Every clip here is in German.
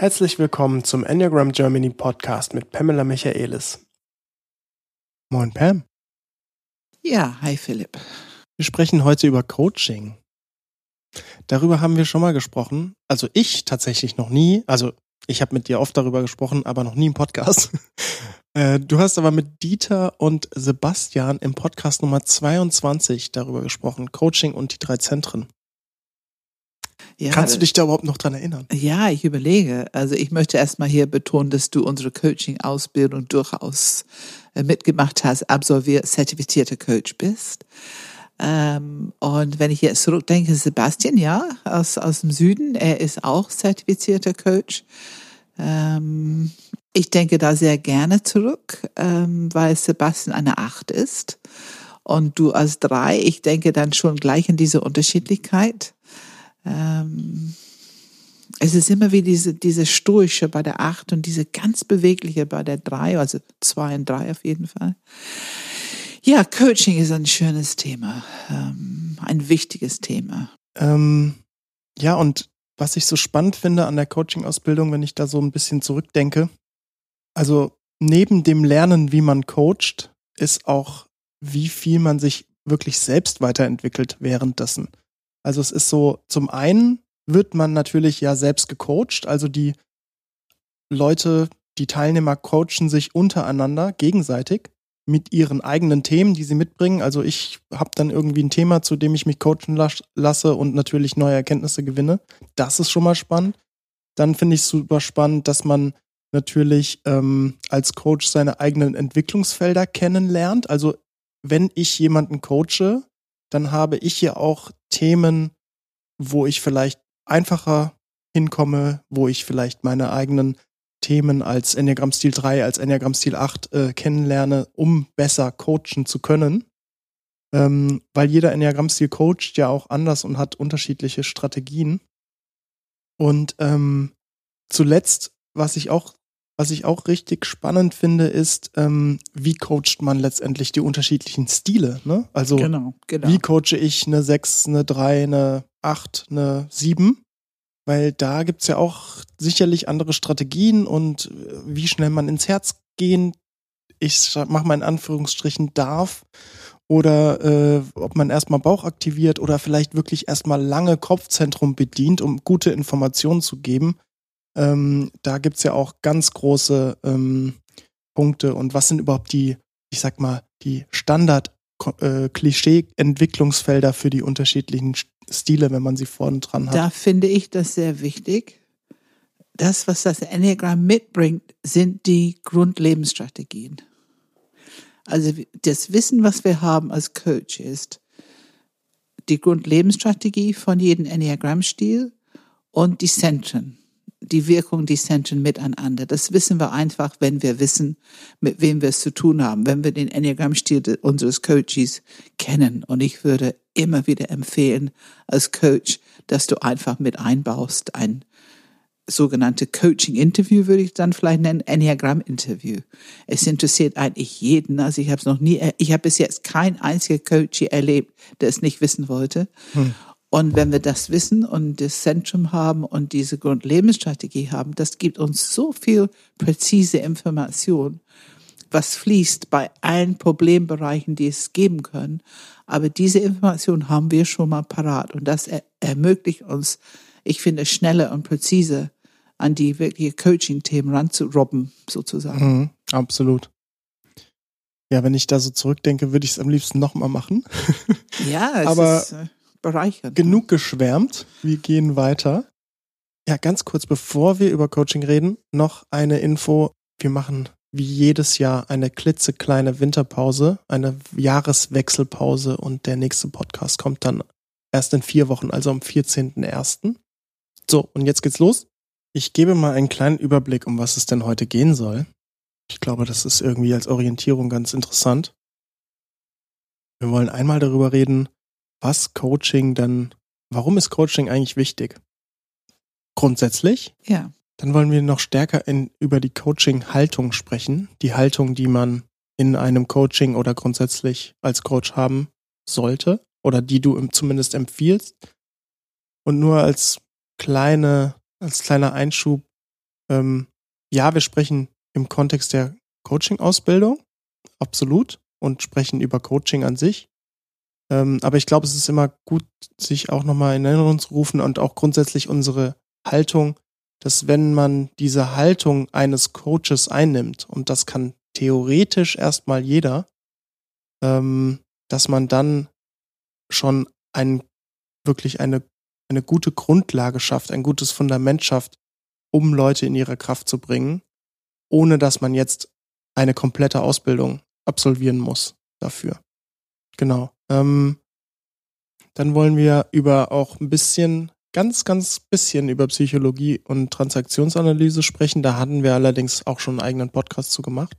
Herzlich willkommen zum Enneagram Germany Podcast mit Pamela Michaelis. Moin Pam. Ja, hi Philipp. Wir sprechen heute über Coaching. Darüber haben wir schon mal gesprochen. Also ich tatsächlich noch nie. Also ich habe mit dir oft darüber gesprochen, aber noch nie im Podcast. Äh, du hast aber mit Dieter und Sebastian im Podcast Nummer 22 darüber gesprochen. Coaching und die drei Zentren. Ja, Kannst du dich da überhaupt noch dran erinnern? Ja, ich überlege. Also ich möchte erstmal hier betonen, dass du unsere Coaching-Ausbildung durchaus äh, mitgemacht hast, absolviert, zertifizierter Coach bist. Ähm, und wenn ich jetzt zurückdenke, Sebastian, ja, aus, aus dem Süden, er ist auch zertifizierter Coach. Ähm, ich denke da sehr gerne zurück, ähm, weil Sebastian eine Acht ist und du als drei. Ich denke dann schon gleich in diese Unterschiedlichkeit. Ähm, es ist immer wie diese, diese stoische bei der Acht und diese ganz bewegliche bei der Drei, also zwei und drei auf jeden Fall. Ja, Coaching ist ein schönes Thema, ähm, ein wichtiges Thema. Ähm, ja, und was ich so spannend finde an der Coaching-Ausbildung, wenn ich da so ein bisschen zurückdenke, also neben dem Lernen, wie man coacht, ist auch, wie viel man sich wirklich selbst weiterentwickelt währenddessen. Also es ist so, zum einen wird man natürlich ja selbst gecoacht, also die Leute, die Teilnehmer coachen sich untereinander gegenseitig mit ihren eigenen Themen, die sie mitbringen. Also ich habe dann irgendwie ein Thema, zu dem ich mich coachen las lasse und natürlich neue Erkenntnisse gewinne. Das ist schon mal spannend. Dann finde ich super spannend, dass man natürlich ähm, als Coach seine eigenen Entwicklungsfelder kennenlernt. Also wenn ich jemanden coache, dann habe ich ja auch Themen, wo ich vielleicht einfacher hinkomme, wo ich vielleicht meine eigenen Themen als Enneagram Stil 3, als Enneagram Stil 8 äh, kennenlerne, um besser coachen zu können. Ähm, weil jeder Enneagram Stil coacht ja auch anders und hat unterschiedliche Strategien. Und ähm, zuletzt, was ich auch was ich auch richtig spannend finde, ist, ähm, wie coacht man letztendlich die unterschiedlichen Stile. Ne? Also genau, genau. wie coache ich eine 6, eine 3, eine 8, eine 7? Weil da gibt es ja auch sicherlich andere Strategien und äh, wie schnell man ins Herz gehen, ich mache mal in Anführungsstrichen, darf. Oder äh, ob man erstmal Bauch aktiviert oder vielleicht wirklich erstmal lange Kopfzentrum bedient, um gute Informationen zu geben ähm, da gibt's ja auch ganz große ähm, Punkte. Und was sind überhaupt die, ich sag mal, die Standard-Klischee-Entwicklungsfelder äh, für die unterschiedlichen Stile, wenn man sie vorne dran hat? Da finde ich das sehr wichtig. Das, was das Enneagramm mitbringt, sind die Grundlebensstrategien. Also das Wissen, was wir haben als Coach, ist die Grundlebensstrategie von jedem Enneagramm-Stil und die Zentren die Wirkung, die Zentren miteinander. Das wissen wir einfach, wenn wir wissen, mit wem wir es zu tun haben, wenn wir den Enneagram-Stil unseres Coaches kennen. Und ich würde immer wieder empfehlen, als Coach, dass du einfach mit einbaust, ein sogenannte Coaching-Interview würde ich dann vielleicht nennen, Enneagram-Interview. Es interessiert eigentlich jeden. Also ich habe es noch nie, ich habe bis jetzt kein einziger Coach erlebt, der es nicht wissen wollte. Hm. Und wenn wir das wissen und das Zentrum haben und diese Grundlebensstrategie haben, das gibt uns so viel präzise Information, was fließt bei allen Problembereichen, die es geben können. Aber diese Information haben wir schon mal parat und das er ermöglicht uns, ich finde, schneller und präziser an die wirkliche Coaching-Themen ranzurobben, sozusagen. Mhm, absolut. Ja, wenn ich da so zurückdenke, würde ich es am liebsten nochmal machen. Ja, es aber ist, äh, bereichern. Genug geschwärmt. Wir gehen weiter. Ja, ganz kurz, bevor wir über Coaching reden, noch eine Info. Wir machen wie jedes Jahr eine klitzekleine Winterpause, eine Jahreswechselpause und der nächste Podcast kommt dann erst in vier Wochen, also am 14.01. So, und jetzt geht's los. Ich gebe mal einen kleinen Überblick, um was es denn heute gehen soll. Ich glaube, das ist irgendwie als Orientierung ganz interessant. Wir wollen einmal darüber reden, was Coaching dann, warum ist Coaching eigentlich wichtig? Grundsätzlich? Ja. Dann wollen wir noch stärker in, über die Coaching-Haltung sprechen. Die Haltung, die man in einem Coaching oder grundsätzlich als Coach haben sollte oder die du zumindest empfiehlst. Und nur als kleine, als kleiner Einschub, Ähm, ja, wir sprechen im Kontext der Coaching-Ausbildung, absolut, und sprechen über Coaching an sich. Ähm, aber ich glaube, es ist immer gut, sich auch nochmal in Erinnerung zu rufen und auch grundsätzlich unsere Haltung, dass wenn man diese Haltung eines Coaches einnimmt, und das kann theoretisch erstmal jeder, ähm, dass man dann schon ein, wirklich eine, eine gute Grundlage schafft, ein gutes Fundament schafft, um Leute in ihre Kraft zu bringen, ohne dass man jetzt eine komplette Ausbildung absolvieren muss dafür. Genau. Ähm, dann wollen wir über auch ein bisschen, ganz, ganz bisschen über Psychologie und Transaktionsanalyse sprechen. Da hatten wir allerdings auch schon einen eigenen Podcast zu gemacht.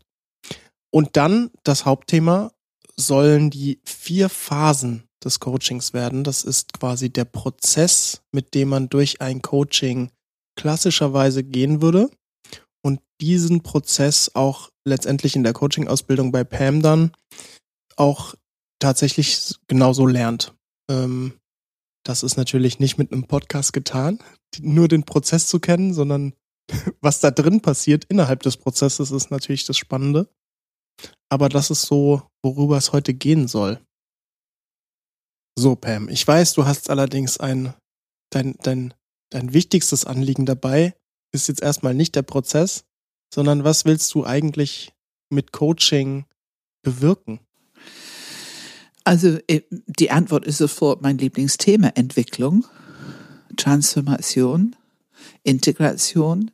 Und dann das Hauptthema sollen die vier Phasen des Coachings werden. Das ist quasi der Prozess, mit dem man durch ein Coaching klassischerweise gehen würde und diesen Prozess auch letztendlich in der Coaching-Ausbildung bei Pam dann auch tatsächlich genauso lernt. Ähm, das ist natürlich nicht mit einem Podcast getan, nur den Prozess zu kennen, sondern was da drin passiert innerhalb des Prozesses ist natürlich das Spannende. Aber das ist so, worüber es heute gehen soll. So, Pam, ich weiß, du hast allerdings ein, dein, dein, dein wichtigstes Anliegen dabei, ist jetzt erstmal nicht der Prozess, sondern was willst du eigentlich mit Coaching bewirken? Also äh, die Antwort ist sofort mein Lieblingsthema, Entwicklung, Transformation, Integration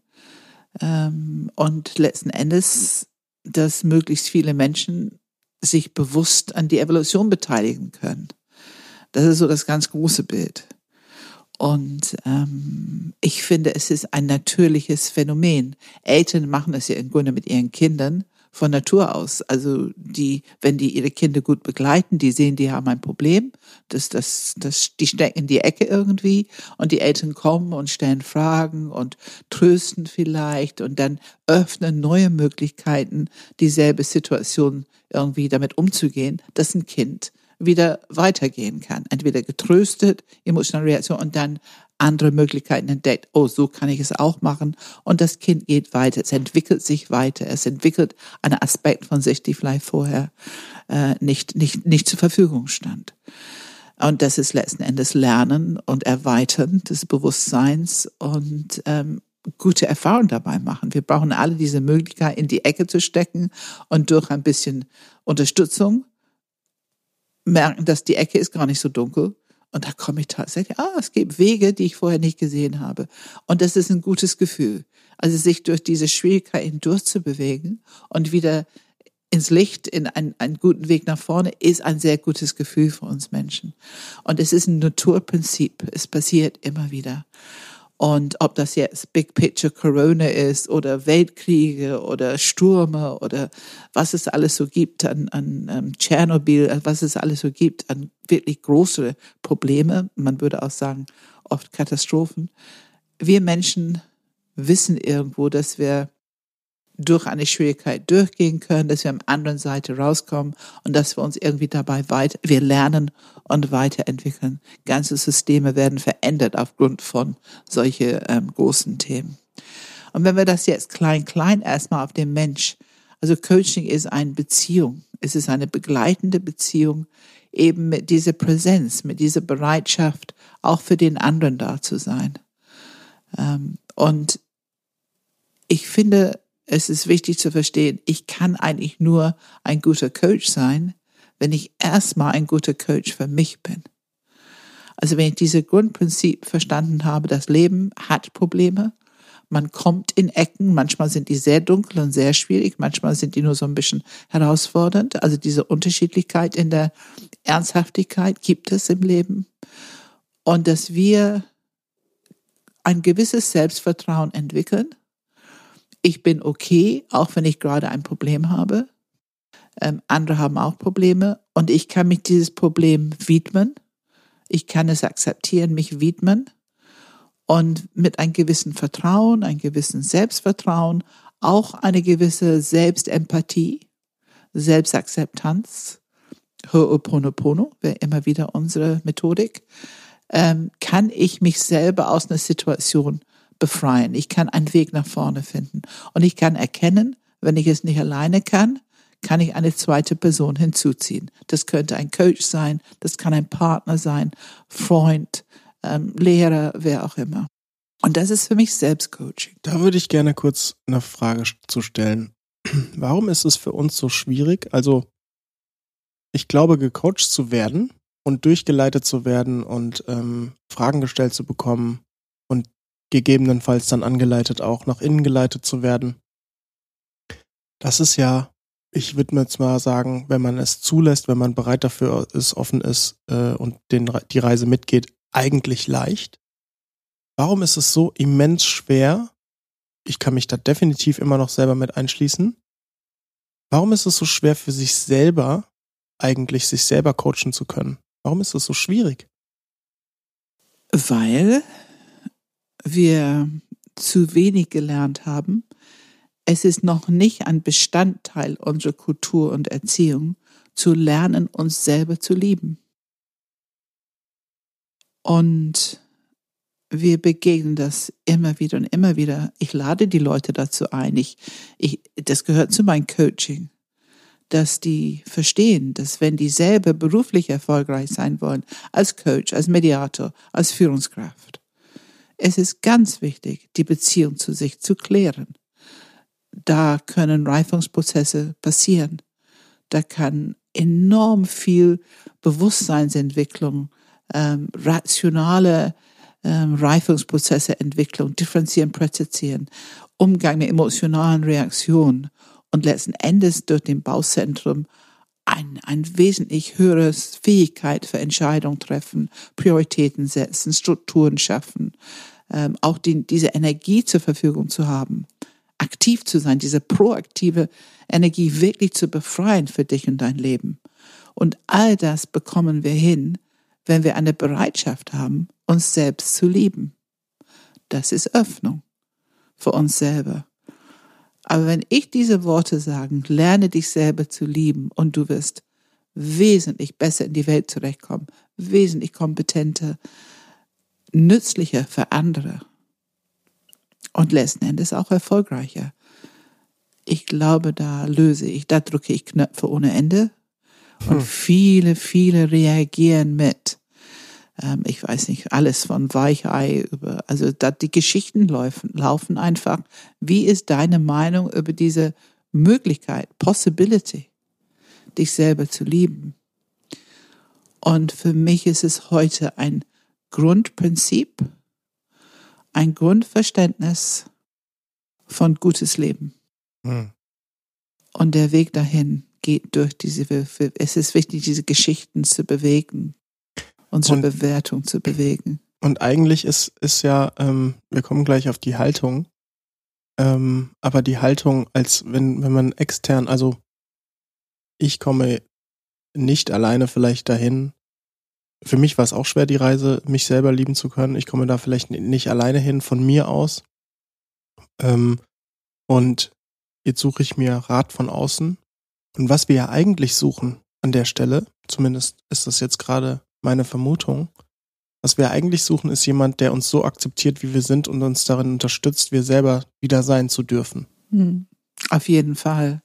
ähm, und letzten Endes, dass möglichst viele Menschen sich bewusst an die Evolution beteiligen können. Das ist so das ganz große Bild. Und ähm, ich finde, es ist ein natürliches Phänomen. Eltern machen es ja im Grunde mit ihren Kindern von Natur aus. Also die, wenn die ihre Kinder gut begleiten, die sehen, die haben ein Problem, das, das, das, die stecken in die Ecke irgendwie und die Eltern kommen und stellen Fragen und trösten vielleicht und dann öffnen neue Möglichkeiten, dieselbe Situation irgendwie damit umzugehen, dass ein Kind wieder weitergehen kann. Entweder getröstet, emotionale Reaktion und dann andere Möglichkeiten entdeckt. Oh, so kann ich es auch machen. Und das Kind geht weiter. Es entwickelt sich weiter. Es entwickelt einen Aspekt von sich, die vielleicht vorher äh, nicht, nicht, nicht zur Verfügung stand. Und das ist letzten Endes Lernen und Erweitern des Bewusstseins und ähm, gute Erfahrungen dabei machen. Wir brauchen alle diese Möglichkeit, in die Ecke zu stecken und durch ein bisschen Unterstützung merken, dass die Ecke ist gar nicht so dunkel. Und da komme ich tatsächlich, ah, es gibt Wege, die ich vorher nicht gesehen habe. Und das ist ein gutes Gefühl. Also sich durch diese Schwierigkeiten durchzubewegen und wieder ins Licht, in einen, einen guten Weg nach vorne, ist ein sehr gutes Gefühl für uns Menschen. Und es ist ein Naturprinzip. Es passiert immer wieder. Und ob das jetzt Big Picture Corona ist oder Weltkriege oder Stürme oder was es alles so gibt an, an um, Tschernobyl, äh, was es alles so gibt an wirklich große Probleme, man würde auch sagen oft Katastrophen. Wir Menschen wissen irgendwo, dass wir durch eine Schwierigkeit durchgehen können, dass wir am anderen Seite rauskommen und dass wir uns irgendwie dabei weiter, wir lernen und weiterentwickeln. Ganze Systeme werden verändert aufgrund von solche ähm, großen Themen. Und wenn wir das jetzt klein, klein erstmal auf den Mensch, also Coaching ist eine Beziehung. Es ist eine begleitende Beziehung eben mit dieser Präsenz, mit dieser Bereitschaft, auch für den anderen da zu sein. Ähm, und ich finde, es ist wichtig zu verstehen, ich kann eigentlich nur ein guter Coach sein, wenn ich erstmal ein guter Coach für mich bin. Also wenn ich diese Grundprinzip verstanden habe, das Leben hat Probleme, man kommt in Ecken, manchmal sind die sehr dunkel und sehr schwierig, manchmal sind die nur so ein bisschen herausfordernd. Also diese Unterschiedlichkeit in der Ernsthaftigkeit gibt es im Leben. Und dass wir ein gewisses Selbstvertrauen entwickeln ich bin okay, auch wenn ich gerade ein Problem habe. Ähm, andere haben auch Probleme und ich kann mich dieses Problem widmen. Ich kann es akzeptieren, mich widmen und mit einem gewissen Vertrauen, einem gewissen Selbstvertrauen, auch eine gewisse Selbstempathie, Selbstakzeptanz, Ho'oponopono wäre immer wieder unsere Methodik, ähm, kann ich mich selber aus einer Situation befreien. Ich kann einen Weg nach vorne finden. Und ich kann erkennen, wenn ich es nicht alleine kann, kann ich eine zweite Person hinzuziehen. Das könnte ein Coach sein, das kann ein Partner sein, Freund, ähm, Lehrer, wer auch immer. Und das ist für mich Selbstcoaching. Da würde ich gerne kurz eine Frage zu stellen. Warum ist es für uns so schwierig? Also, ich glaube, gecoacht zu werden und durchgeleitet zu werden und ähm, Fragen gestellt zu bekommen gegebenenfalls dann angeleitet auch nach innen geleitet zu werden. Das ist ja ich würde mir jetzt mal sagen, wenn man es zulässt, wenn man bereit dafür ist, offen ist äh, und den, die Reise mitgeht, eigentlich leicht. Warum ist es so immens schwer? Ich kann mich da definitiv immer noch selber mit einschließen. Warum ist es so schwer für sich selber, eigentlich sich selber coachen zu können? Warum ist es so schwierig? Weil wir zu wenig gelernt haben, es ist noch nicht ein Bestandteil unserer Kultur und Erziehung, zu lernen, uns selber zu lieben. Und wir begegnen das immer wieder und immer wieder. Ich lade die Leute dazu ein. Ich, ich, das gehört zu meinem Coaching, dass die verstehen, dass wenn die selber beruflich erfolgreich sein wollen, als Coach, als Mediator, als Führungskraft, es ist ganz wichtig, die Beziehung zu sich zu klären da können Reifungsprozesse passieren. Da kann enorm viel Bewusstseinsentwicklung, ähm, rationale ähm, Reifungsprozesse Entwicklung, differenzieren, präzisieren, Umgang mit emotionalen Reaktionen und letzten Endes durch den Bauzentrum ein, ein wesentlich höheres Fähigkeit für Entscheidungen treffen, Prioritäten setzen, Strukturen schaffen, ähm, auch die, diese Energie zur Verfügung zu haben aktiv zu sein, diese proaktive Energie wirklich zu befreien für dich und dein Leben. Und all das bekommen wir hin, wenn wir eine Bereitschaft haben, uns selbst zu lieben. Das ist Öffnung für uns selber. Aber wenn ich diese Worte sage, lerne dich selber zu lieben und du wirst wesentlich besser in die Welt zurechtkommen, wesentlich kompetenter, nützlicher für andere und letzten Endes auch erfolgreicher. Ich glaube, da löse ich, da drücke ich Knöpfe ohne Ende und hm. viele, viele reagieren mit. Ähm, ich weiß nicht, alles von Weichei über, also da die Geschichten laufen, laufen einfach. Wie ist deine Meinung über diese Möglichkeit, Possibility, dich selber zu lieben? Und für mich ist es heute ein Grundprinzip, ein Grundverständnis von gutes Leben. Hm. Und der Weg dahin geht durch diese, es ist wichtig, diese Geschichten zu bewegen, unsere und, Bewertung zu bewegen. Und eigentlich ist, ist ja, ähm, wir kommen gleich auf die Haltung, ähm, aber die Haltung, als wenn, wenn man extern, also ich komme nicht alleine vielleicht dahin, für mich war es auch schwer, die Reise, mich selber lieben zu können. Ich komme da vielleicht nicht alleine hin von mir aus. Ähm, und jetzt suche ich mir Rat von außen. Und was wir ja eigentlich suchen an der Stelle, zumindest ist das jetzt gerade meine Vermutung, was wir eigentlich suchen, ist jemand, der uns so akzeptiert, wie wir sind und uns darin unterstützt, wir selber wieder sein zu dürfen. Hm. Auf jeden Fall.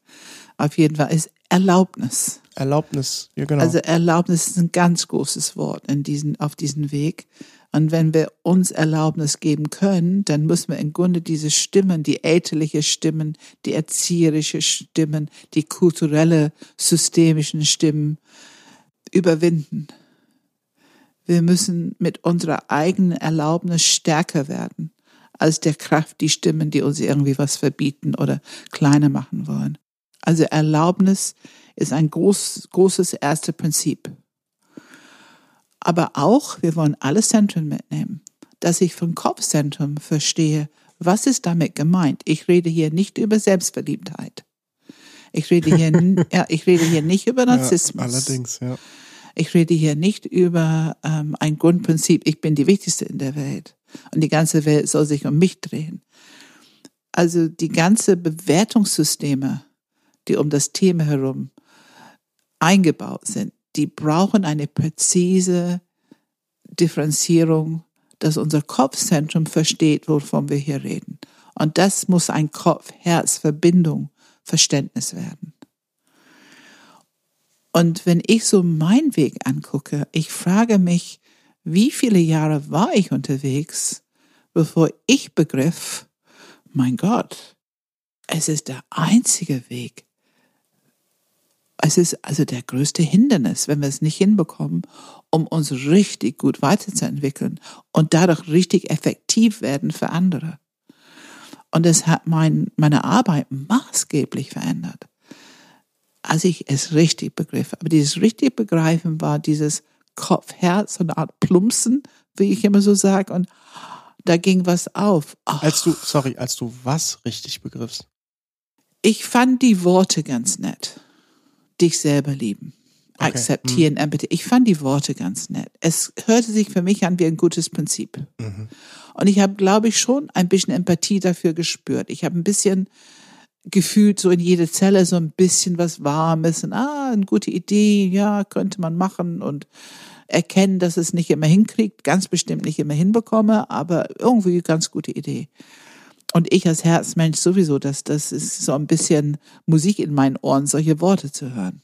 Auf jeden Fall ist Erlaubnis. Erlaubnis, ja genau. Also Erlaubnis ist ein ganz großes Wort in diesen, auf diesem Weg. Und wenn wir uns Erlaubnis geben können, dann müssen wir im Grunde diese Stimmen, die elterliche Stimmen, die erzieherische Stimmen, die kulturelle, systemischen Stimmen überwinden. Wir müssen mit unserer eigenen Erlaubnis stärker werden als der Kraft, die Stimmen, die uns irgendwie was verbieten oder kleiner machen wollen. Also Erlaubnis ist ein groß, großes erste Prinzip. Aber auch, wir wollen alle Zentren mitnehmen, dass ich vom Kopfzentrum verstehe, was ist damit gemeint. Ich rede hier nicht über Selbstverliebtheit. Ich rede hier, ja, ich rede hier nicht über Narzissmus. Ja, allerdings, ja. Ich rede hier nicht über ähm, ein Grundprinzip, ich bin die Wichtigste in der Welt und die ganze Welt soll sich um mich drehen. Also die ganze Bewertungssysteme, die um das Thema herum eingebaut sind, die brauchen eine präzise Differenzierung, dass unser Kopfzentrum versteht, wovon wir hier reden. Und das muss ein Kopf-Herz-Verbindung, Verständnis werden. Und wenn ich so meinen Weg angucke, ich frage mich, wie viele Jahre war ich unterwegs, bevor ich begriff, mein Gott, es ist der einzige Weg. Es ist also der größte Hindernis, wenn wir es nicht hinbekommen, um uns richtig gut weiterzuentwickeln und dadurch richtig effektiv werden für andere. Und es hat mein, meine Arbeit maßgeblich verändert, als ich es richtig begriff. Aber dieses richtig begreifen war dieses Kopf, Herz, so eine Art Plumpsen, wie ich immer so sage. Und da ging was auf. Ach. Als du, sorry, als du was richtig begriffst? Ich fand die Worte ganz nett. Dich selber lieben. Okay. Akzeptieren, hm. Empathie. Ich fand die Worte ganz nett. Es hörte sich für mich an wie ein gutes Prinzip. Mhm. Und ich habe, glaube ich, schon ein bisschen Empathie dafür gespürt. Ich habe ein bisschen gefühlt so in jede Zelle so ein bisschen was Warmes und ah, eine gute Idee, ja, könnte man machen und erkennen, dass es nicht immer hinkriegt, ganz bestimmt nicht immer hinbekomme, aber irgendwie ganz gute Idee. Und ich als Herzmensch sowieso, dass das ist so ein bisschen Musik in meinen Ohren, solche Worte zu hören.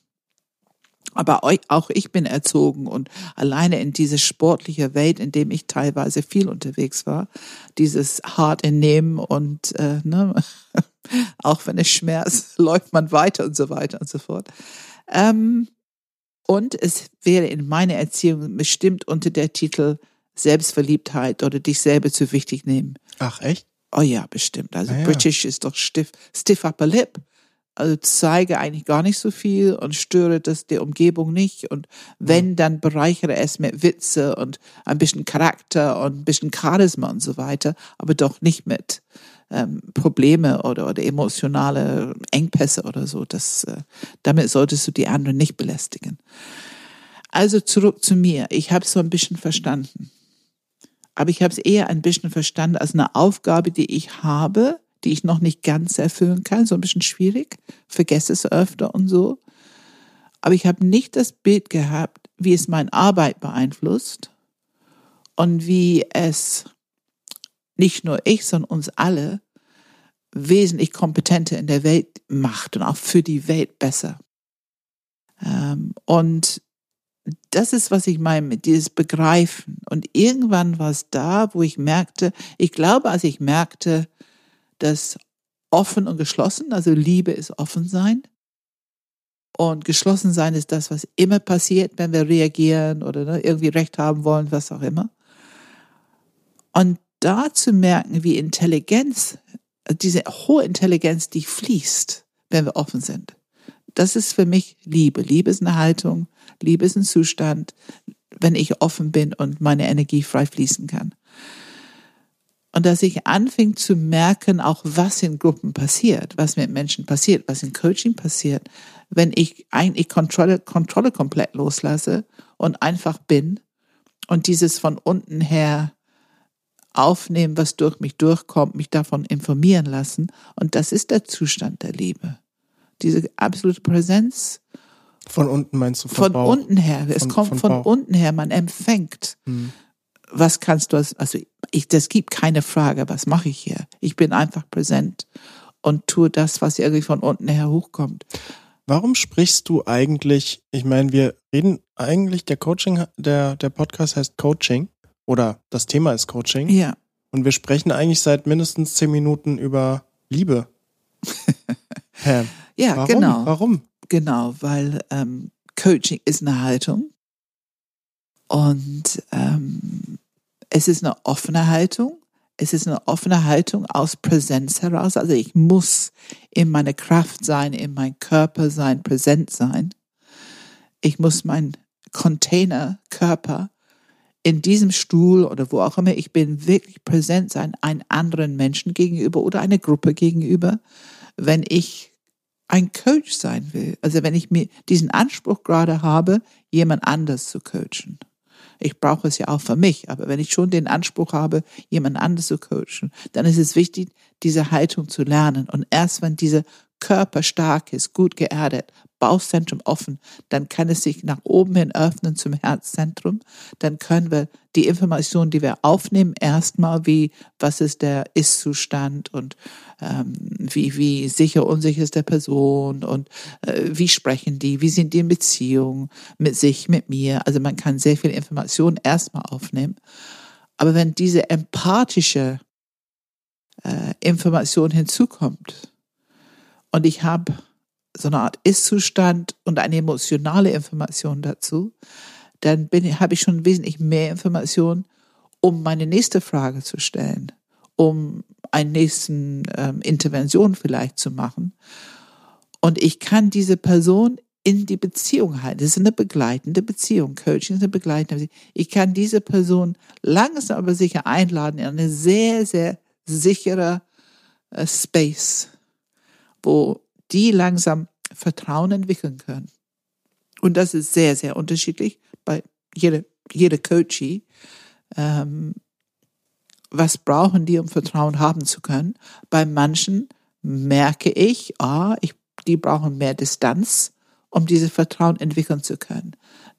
Aber auch ich bin erzogen und alleine in diese sportliche Welt, in dem ich teilweise viel unterwegs war, dieses hart entnehmen und äh, ne, auch wenn es schmerzt, läuft man weiter und so weiter und so fort. Ähm, und es wäre in meiner Erziehung bestimmt unter der Titel Selbstverliebtheit oder dich selber zu wichtig nehmen. Ach, echt? Oh ja, bestimmt. Also ah, ja. British ist doch stiff, stiff upper lip. Also zeige eigentlich gar nicht so viel und störe das der Umgebung nicht. Und wenn, dann bereichere es mit Witze und ein bisschen Charakter und ein bisschen Charisma und so weiter, aber doch nicht mit ähm, Probleme oder, oder emotionale Engpässe oder so. Das, äh, damit solltest du die anderen nicht belästigen. Also zurück zu mir. Ich habe es so ein bisschen verstanden. Aber ich habe es eher ein bisschen verstanden als eine Aufgabe, die ich habe, die ich noch nicht ganz erfüllen kann. So ein bisschen schwierig. Vergesse es öfter und so. Aber ich habe nicht das Bild gehabt, wie es meine Arbeit beeinflusst und wie es nicht nur ich, sondern uns alle wesentlich kompetenter in der Welt macht und auch für die Welt besser. Ähm, und das ist, was ich meine mit dieses Begreifen. Und irgendwann war es da, wo ich merkte, ich glaube, als ich merkte, dass offen und geschlossen, also Liebe ist offen sein. Und geschlossen sein ist das, was immer passiert, wenn wir reagieren oder ne, irgendwie Recht haben wollen, was auch immer. Und da zu merken, wie Intelligenz, diese hohe Intelligenz, die fließt, wenn wir offen sind. Das ist für mich Liebe. Liebe ist eine Haltung, Liebe ist ein Zustand, wenn ich offen bin und meine Energie frei fließen kann. Und dass ich anfing zu merken, auch was in Gruppen passiert, was mit Menschen passiert, was in Coaching passiert, wenn ich eigentlich Kontrolle, Kontrolle komplett loslasse und einfach bin und dieses von unten her aufnehmen, was durch mich durchkommt, mich davon informieren lassen. Und das ist der Zustand der Liebe. Diese absolute Präsenz. Von unten meinst du? Von, von unten her. Es von, kommt von, von unten her. Man empfängt. Hm. Was kannst du, also ich, das gibt keine Frage, was mache ich hier? Ich bin einfach präsent und tue das, was irgendwie von unten her hochkommt. Warum sprichst du eigentlich, ich meine, wir reden eigentlich, der Coaching, der, der Podcast heißt Coaching oder das Thema ist Coaching. Ja. Und wir sprechen eigentlich seit mindestens zehn Minuten über Liebe. Pam. ja, Warum? genau. Warum? Genau, weil ähm, Coaching ist eine Haltung und ähm, es ist eine offene Haltung. Es ist eine offene Haltung aus Präsenz heraus. Also ich muss in meiner Kraft sein, in meinem Körper sein, präsent sein. Ich muss mein Container, Körper in diesem Stuhl oder wo auch immer ich bin, wirklich präsent sein, einem anderen Menschen gegenüber oder einer Gruppe gegenüber, wenn ich ein Coach sein will. Also wenn ich mir diesen Anspruch gerade habe, jemand anders zu coachen. Ich brauche es ja auch für mich, aber wenn ich schon den Anspruch habe, jemand anders zu coachen, dann ist es wichtig, diese Haltung zu lernen. Und erst wenn diese Körper stark ist, gut geerdet, Bauchzentrum offen, dann kann es sich nach oben hin öffnen zum Herzzentrum. Dann können wir die Informationen, die wir aufnehmen, erstmal wie, was ist der Ist-Zustand und ähm, wie, wie sicher, unsicher ist der Person und äh, wie sprechen die, wie sind die in Beziehung mit sich, mit mir. Also man kann sehr viel Informationen erstmal aufnehmen. Aber wenn diese empathische äh, Information hinzukommt und ich habe so eine Art Ist-Zustand und eine emotionale Information dazu, dann habe ich schon wesentlich mehr Information, um meine nächste Frage zu stellen, um einen nächsten ähm, Intervention vielleicht zu machen. Und ich kann diese Person in die Beziehung halten. Das ist eine begleitende Beziehung. Coaching ist eine begleitende Beziehung. Ich kann diese Person langsam aber sicher einladen in eine sehr, sehr sichere äh, Space, wo die langsam Vertrauen entwickeln können. Und das ist sehr, sehr unterschiedlich bei jeder, jeder Coachie. Ähm, was brauchen die, um Vertrauen haben zu können? Bei manchen merke ich, ah, ich, die brauchen mehr Distanz, um diese Vertrauen entwickeln zu können.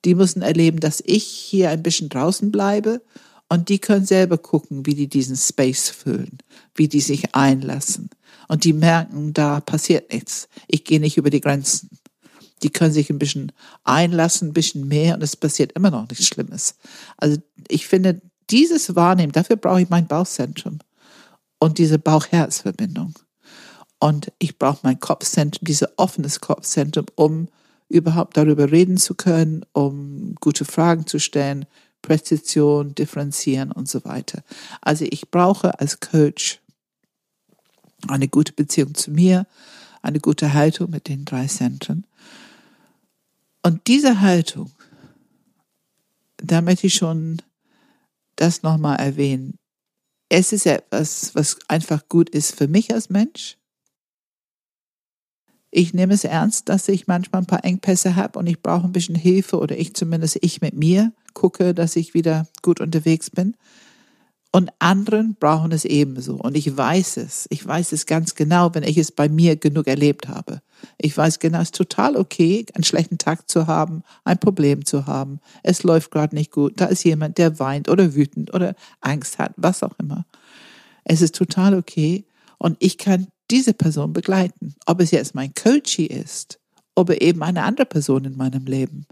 Die müssen erleben, dass ich hier ein bisschen draußen bleibe und die können selber gucken, wie die diesen Space füllen, wie die sich einlassen. Und die merken, da passiert nichts. Ich gehe nicht über die Grenzen. Die können sich ein bisschen einlassen, ein bisschen mehr und es passiert immer noch nichts Schlimmes. Also ich finde, dieses Wahrnehmen, dafür brauche ich mein Bauchzentrum und diese Bauch-Herz-Verbindung. Und ich brauche mein Kopfzentrum, dieses offenes Kopfzentrum, um überhaupt darüber reden zu können, um gute Fragen zu stellen, Präzision, Differenzieren und so weiter. Also ich brauche als Coach eine gute Beziehung zu mir, eine gute Haltung mit den drei Zentren. Und diese Haltung, da möchte ich schon das nochmal erwähnen. Es ist etwas, was einfach gut ist für mich als Mensch. Ich nehme es ernst, dass ich manchmal ein paar Engpässe habe und ich brauche ein bisschen Hilfe oder ich zumindest ich mit mir gucke, dass ich wieder gut unterwegs bin. Und anderen brauchen es ebenso. Und ich weiß es. Ich weiß es ganz genau, wenn ich es bei mir genug erlebt habe. Ich weiß genau, es ist total okay, einen schlechten Tag zu haben, ein Problem zu haben. Es läuft gerade nicht gut. Da ist jemand, der weint oder wütend oder Angst hat, was auch immer. Es ist total okay. Und ich kann diese Person begleiten. Ob es jetzt mein Coachie ist, oder eben eine andere Person in meinem Leben.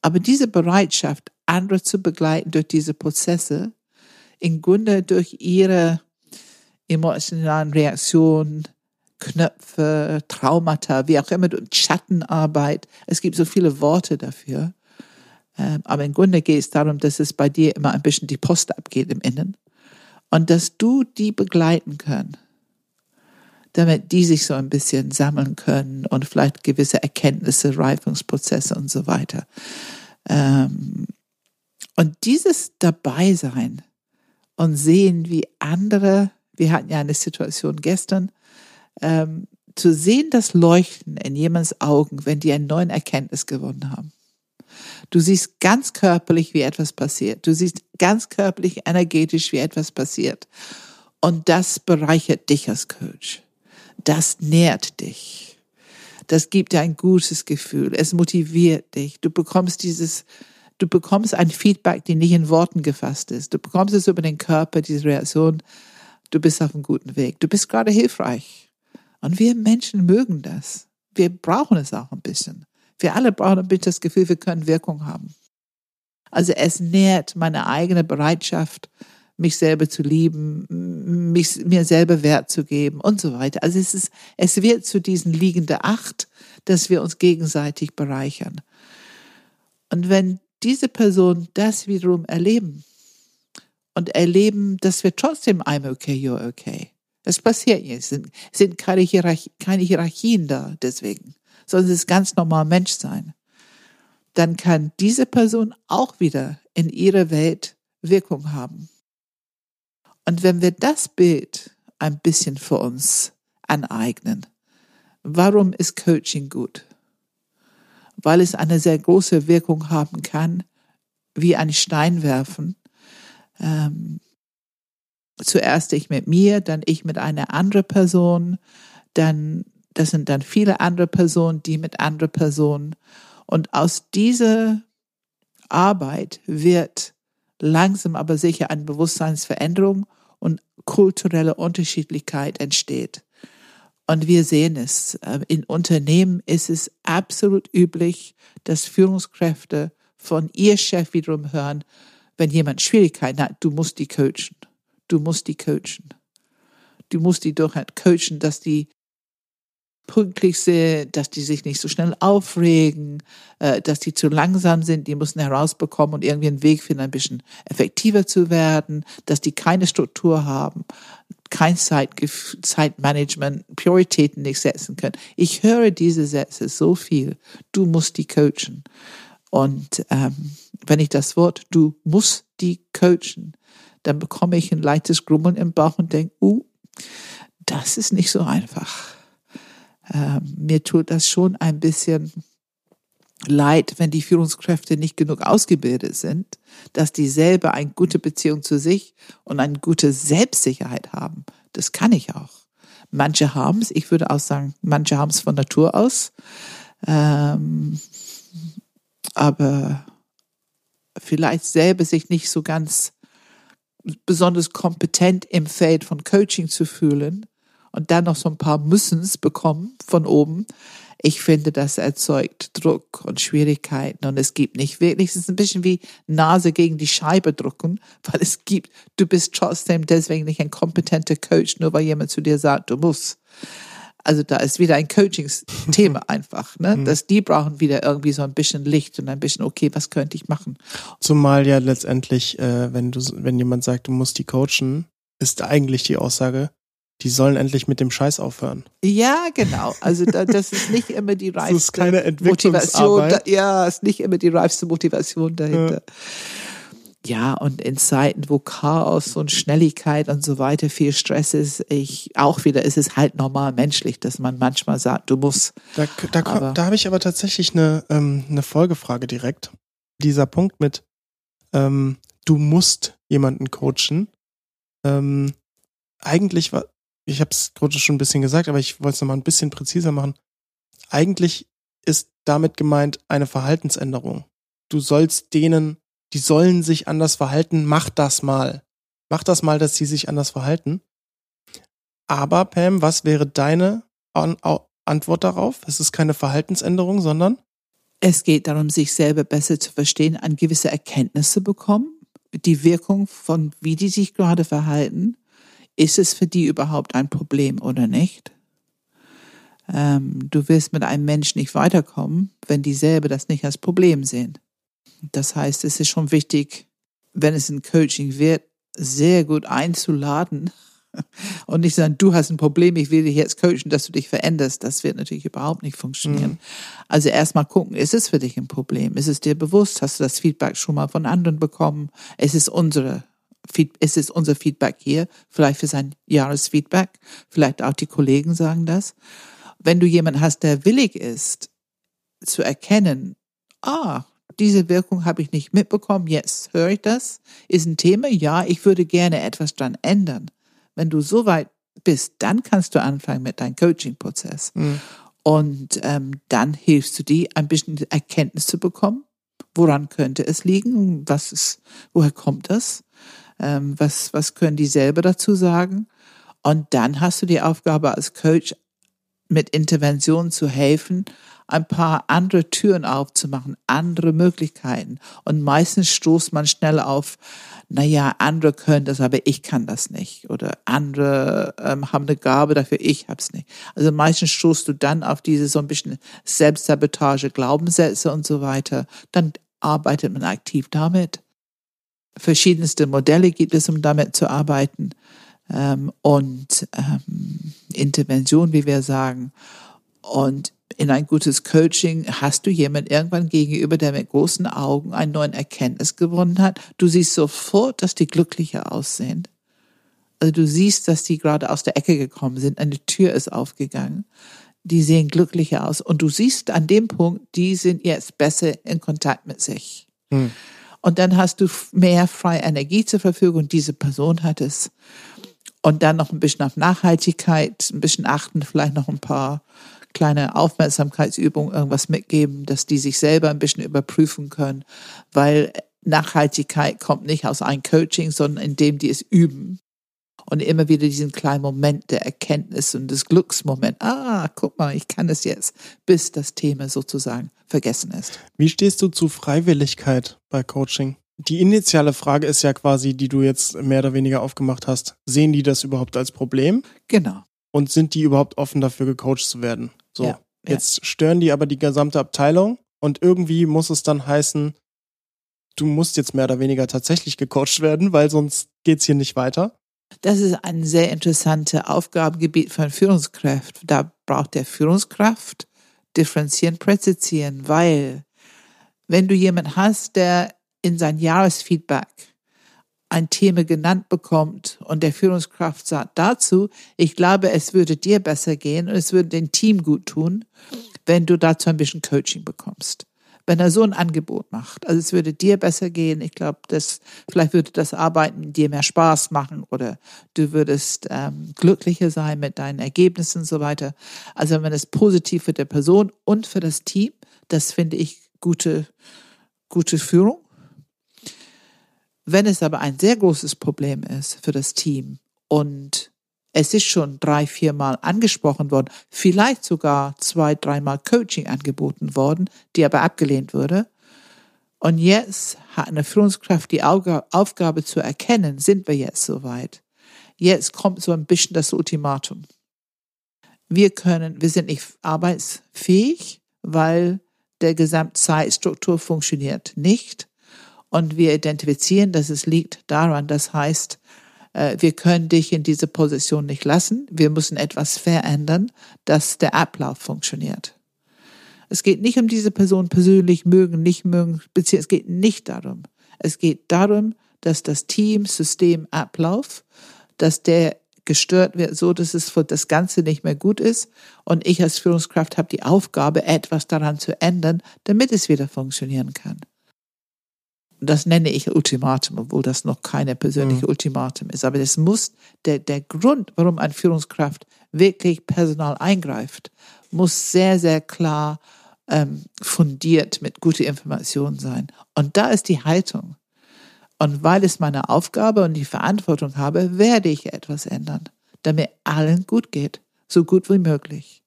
Aber diese Bereitschaft, andere zu begleiten durch diese Prozesse, im Grunde durch ihre emotionalen Reaktionen, Knöpfe, Traumata, wie auch immer, Schattenarbeit. Es gibt so viele Worte dafür. Ähm, aber im Grunde geht es darum, dass es bei dir immer ein bisschen die Post abgeht im Innen. Und dass du die begleiten können, damit die sich so ein bisschen sammeln können und vielleicht gewisse Erkenntnisse, Reifungsprozesse und so weiter. Ähm, und dieses Dabeisein und sehen, wie andere, wir hatten ja eine Situation gestern, ähm, zu sehen das Leuchten in jemands Augen, wenn die eine neue Erkenntnis gewonnen haben. Du siehst ganz körperlich, wie etwas passiert. Du siehst ganz körperlich, energetisch, wie etwas passiert. Und das bereichert dich als Coach. Das nährt dich. Das gibt dir ein gutes Gefühl. Es motiviert dich. Du bekommst dieses, Du bekommst ein Feedback, die nicht in Worten gefasst ist. Du bekommst es über den Körper, diese Reaktion. Du bist auf einem guten Weg. Du bist gerade hilfreich. Und wir Menschen mögen das. Wir brauchen es auch ein bisschen. Wir alle brauchen ein bisschen das Gefühl, wir können Wirkung haben. Also es nährt meine eigene Bereitschaft, mich selber zu lieben, mich, mir selber Wert zu geben und so weiter. Also es ist, es wird zu diesen liegende Acht, dass wir uns gegenseitig bereichern. Und wenn diese Person das wiederum erleben und erleben, dass wir trotzdem I'm okay, you're okay. Das passiert jetzt. Es sind, sind keine, Hierarchie, keine Hierarchien da deswegen, sondern es ist ganz normal Mensch sein. Dann kann diese Person auch wieder in ihrer Welt Wirkung haben. Und wenn wir das Bild ein bisschen für uns aneignen, warum ist Coaching gut? Weil es eine sehr große Wirkung haben kann, wie ein Stein werfen. Ähm, zuerst ich mit mir, dann ich mit einer anderen Person, dann Das sind dann viele andere Personen, die mit anderen Personen. Und aus dieser Arbeit wird langsam aber sicher eine Bewusstseinsveränderung und kulturelle Unterschiedlichkeit entsteht. Und wir sehen es. Ähm, in Unternehmen ist es absolut üblich, dass Führungskräfte von ihr Chef wiederum hören, wenn jemand Schwierigkeiten hat, du musst die coachen. Du musst die coachen. Du musst die doch halt coachen, dass die pünktlich sind, dass die sich nicht so schnell aufregen, äh, dass die zu langsam sind, die müssen herausbekommen und irgendwie einen Weg finden, ein bisschen effektiver zu werden, dass die keine Struktur haben, kein Zeitgef Zeitmanagement, Prioritäten nicht setzen können. Ich höre diese Sätze so viel. Du musst die coachen. Und ähm, wenn ich das Wort du musst die coachen, dann bekomme ich ein leichtes Grummeln im Bauch und denke, uh, das ist nicht so einfach äh, mir tut das schon ein bisschen leid, wenn die Führungskräfte nicht genug ausgebildet sind, dass die selber eine gute Beziehung zu sich und eine gute Selbstsicherheit haben. Das kann ich auch. Manche haben es, ich würde auch sagen, manche haben es von Natur aus. Ähm, aber vielleicht selber sich nicht so ganz besonders kompetent im Feld von Coaching zu fühlen, und dann noch so ein paar Müssens bekommen von oben, ich finde, das erzeugt Druck und Schwierigkeiten und es gibt nicht wirklich, es ist ein bisschen wie Nase gegen die Scheibe drücken, weil es gibt, du bist trotzdem deswegen nicht ein kompetenter Coach, nur weil jemand zu dir sagt, du musst. Also da ist wieder ein Coachingsthema einfach, ne? Mhm. Dass die brauchen wieder irgendwie so ein bisschen Licht und ein bisschen, okay, was könnte ich machen? Zumal ja letztendlich, äh, wenn du, wenn jemand sagt, du musst die coachen, ist eigentlich die Aussage, die sollen endlich mit dem Scheiß aufhören. Ja, genau. Also da, das ist nicht immer die reifste das ist keine Motivation. Da, ja, ist nicht immer die reifste Motivation dahinter. Ja. ja. und in Zeiten, wo Chaos und Schnelligkeit und so weiter viel Stress ist, ich auch wieder, ist es halt normal menschlich, dass man manchmal sagt, du musst. Da, da, da habe ich aber tatsächlich eine, ähm, eine Folgefrage direkt. Dieser Punkt mit, ähm, du musst jemanden coachen. Ähm, eigentlich war, ich habe es gerade schon ein bisschen gesagt, aber ich wollte es nochmal ein bisschen präziser machen. Eigentlich ist damit gemeint eine Verhaltensänderung. Du sollst denen, die sollen sich anders verhalten, mach das mal. Mach das mal, dass sie sich anders verhalten. Aber Pam, was wäre deine An Antwort darauf? Es ist keine Verhaltensänderung, sondern? Es geht darum, sich selber besser zu verstehen, an gewisse Erkenntnisse bekommen, die Wirkung von, wie die sich gerade verhalten ist es für die überhaupt ein Problem oder nicht? Ähm, du wirst mit einem Menschen nicht weiterkommen, wenn die selber das nicht als Problem sehen. Das heißt, es ist schon wichtig, wenn es ein Coaching wird, sehr gut einzuladen und nicht sagen, du hast ein Problem, ich will dich jetzt coachen, dass du dich veränderst. Das wird natürlich überhaupt nicht funktionieren. Mhm. Also erstmal gucken, ist es für dich ein Problem? Ist es dir bewusst? Hast du das Feedback schon mal von anderen bekommen? Es ist unsere es ist unser Feedback hier, vielleicht für sein Jahresfeedback, vielleicht auch die Kollegen sagen das. Wenn du jemanden hast, der willig ist, zu erkennen, ah, diese Wirkung habe ich nicht mitbekommen, jetzt höre ich das, ist ein Thema, ja, ich würde gerne etwas dran ändern. Wenn du so weit bist, dann kannst du anfangen mit deinem Coaching-Prozess. Mhm. Und ähm, dann hilfst du dir, ein bisschen Erkenntnis zu bekommen. Woran könnte es liegen? Was ist, woher kommt das? Ähm, was, was können die selber dazu sagen? Und dann hast du die Aufgabe als Coach, mit Interventionen zu helfen, ein paar andere Türen aufzumachen, andere Möglichkeiten. Und meistens stoßt man schnell auf, naja, andere können das, aber ich kann das nicht. Oder andere ähm, haben eine Gabe dafür, ich hab's nicht. Also meistens stoßt du dann auf diese so ein bisschen Selbstsabotage, Glaubenssätze und so weiter. Dann arbeitet man aktiv damit verschiedenste Modelle gibt es, um damit zu arbeiten ähm, und ähm, Intervention, wie wir sagen. Und in ein gutes Coaching hast du jemand irgendwann gegenüber, der mit großen Augen einen neuen Erkenntnis gewonnen hat. Du siehst sofort, dass die glücklicher aussehen. Also du siehst, dass die gerade aus der Ecke gekommen sind, eine Tür ist aufgegangen. Die sehen glücklicher aus. Und du siehst an dem Punkt, die sind jetzt besser in Kontakt mit sich. Hm. Und dann hast du mehr freie Energie zur Verfügung. Diese Person hat es. Und dann noch ein bisschen auf Nachhaltigkeit, ein bisschen achten, vielleicht noch ein paar kleine Aufmerksamkeitsübungen, irgendwas mitgeben, dass die sich selber ein bisschen überprüfen können, weil Nachhaltigkeit kommt nicht aus einem Coaching, sondern indem die es üben und immer wieder diesen kleinen Moment der Erkenntnis und des Glücksmoment. Ah, guck mal, ich kann es jetzt, bis das Thema sozusagen vergessen ist. Wie stehst du zu Freiwilligkeit bei Coaching? Die initiale Frage ist ja quasi, die du jetzt mehr oder weniger aufgemacht hast. Sehen die das überhaupt als Problem? Genau. Und sind die überhaupt offen dafür, gecoacht zu werden? So. Ja, jetzt stören die aber die gesamte Abteilung und irgendwie muss es dann heißen, du musst jetzt mehr oder weniger tatsächlich gecoacht werden, weil sonst geht's hier nicht weiter. Das ist ein sehr interessantes Aufgabengebiet von Führungskräften. Da braucht der Führungskraft differenzieren, präzisieren, weil wenn du jemanden hast, der in sein Jahresfeedback ein Thema genannt bekommt und der Führungskraft sagt dazu, ich glaube, es würde dir besser gehen und es würde dem Team gut tun, wenn du dazu ein bisschen Coaching bekommst wenn er so ein Angebot macht. Also es würde dir besser gehen. Ich glaube, dass vielleicht würde das Arbeiten dir mehr Spaß machen oder du würdest ähm, glücklicher sein mit deinen Ergebnissen und so weiter. Also wenn es positiv für die Person und für das Team, das finde ich gute, gute Führung. Wenn es aber ein sehr großes Problem ist für das Team und es ist schon drei, viermal angesprochen worden, vielleicht sogar zwei, dreimal Coaching angeboten worden, die aber abgelehnt wurde. Und jetzt hat eine Führungskraft die Aufgabe zu erkennen, sind wir jetzt soweit. Jetzt kommt so ein bisschen das Ultimatum. Wir können, wir sind nicht arbeitsfähig, weil der Gesamtzeitstruktur funktioniert nicht. Und wir identifizieren, dass es liegt daran, das heißt, wir können dich in diese Position nicht lassen. Wir müssen etwas verändern, dass der Ablauf funktioniert. Es geht nicht um diese Person persönlich mögen, nicht mögen, beziehungsweise es geht nicht darum. Es geht darum, dass das Team, System, Ablauf, dass der gestört wird, so dass es für das Ganze nicht mehr gut ist. Und ich als Führungskraft habe die Aufgabe, etwas daran zu ändern, damit es wieder funktionieren kann das nenne ich Ultimatum, obwohl das noch keine persönliche mhm. Ultimatum ist. Aber es muss, der, der Grund, warum eine Führungskraft wirklich Personal eingreift, muss sehr, sehr klar ähm, fundiert mit guter Information sein. Und da ist die Haltung. Und weil es meine Aufgabe und die Verantwortung habe, werde ich etwas ändern, damit allen gut geht, so gut wie möglich.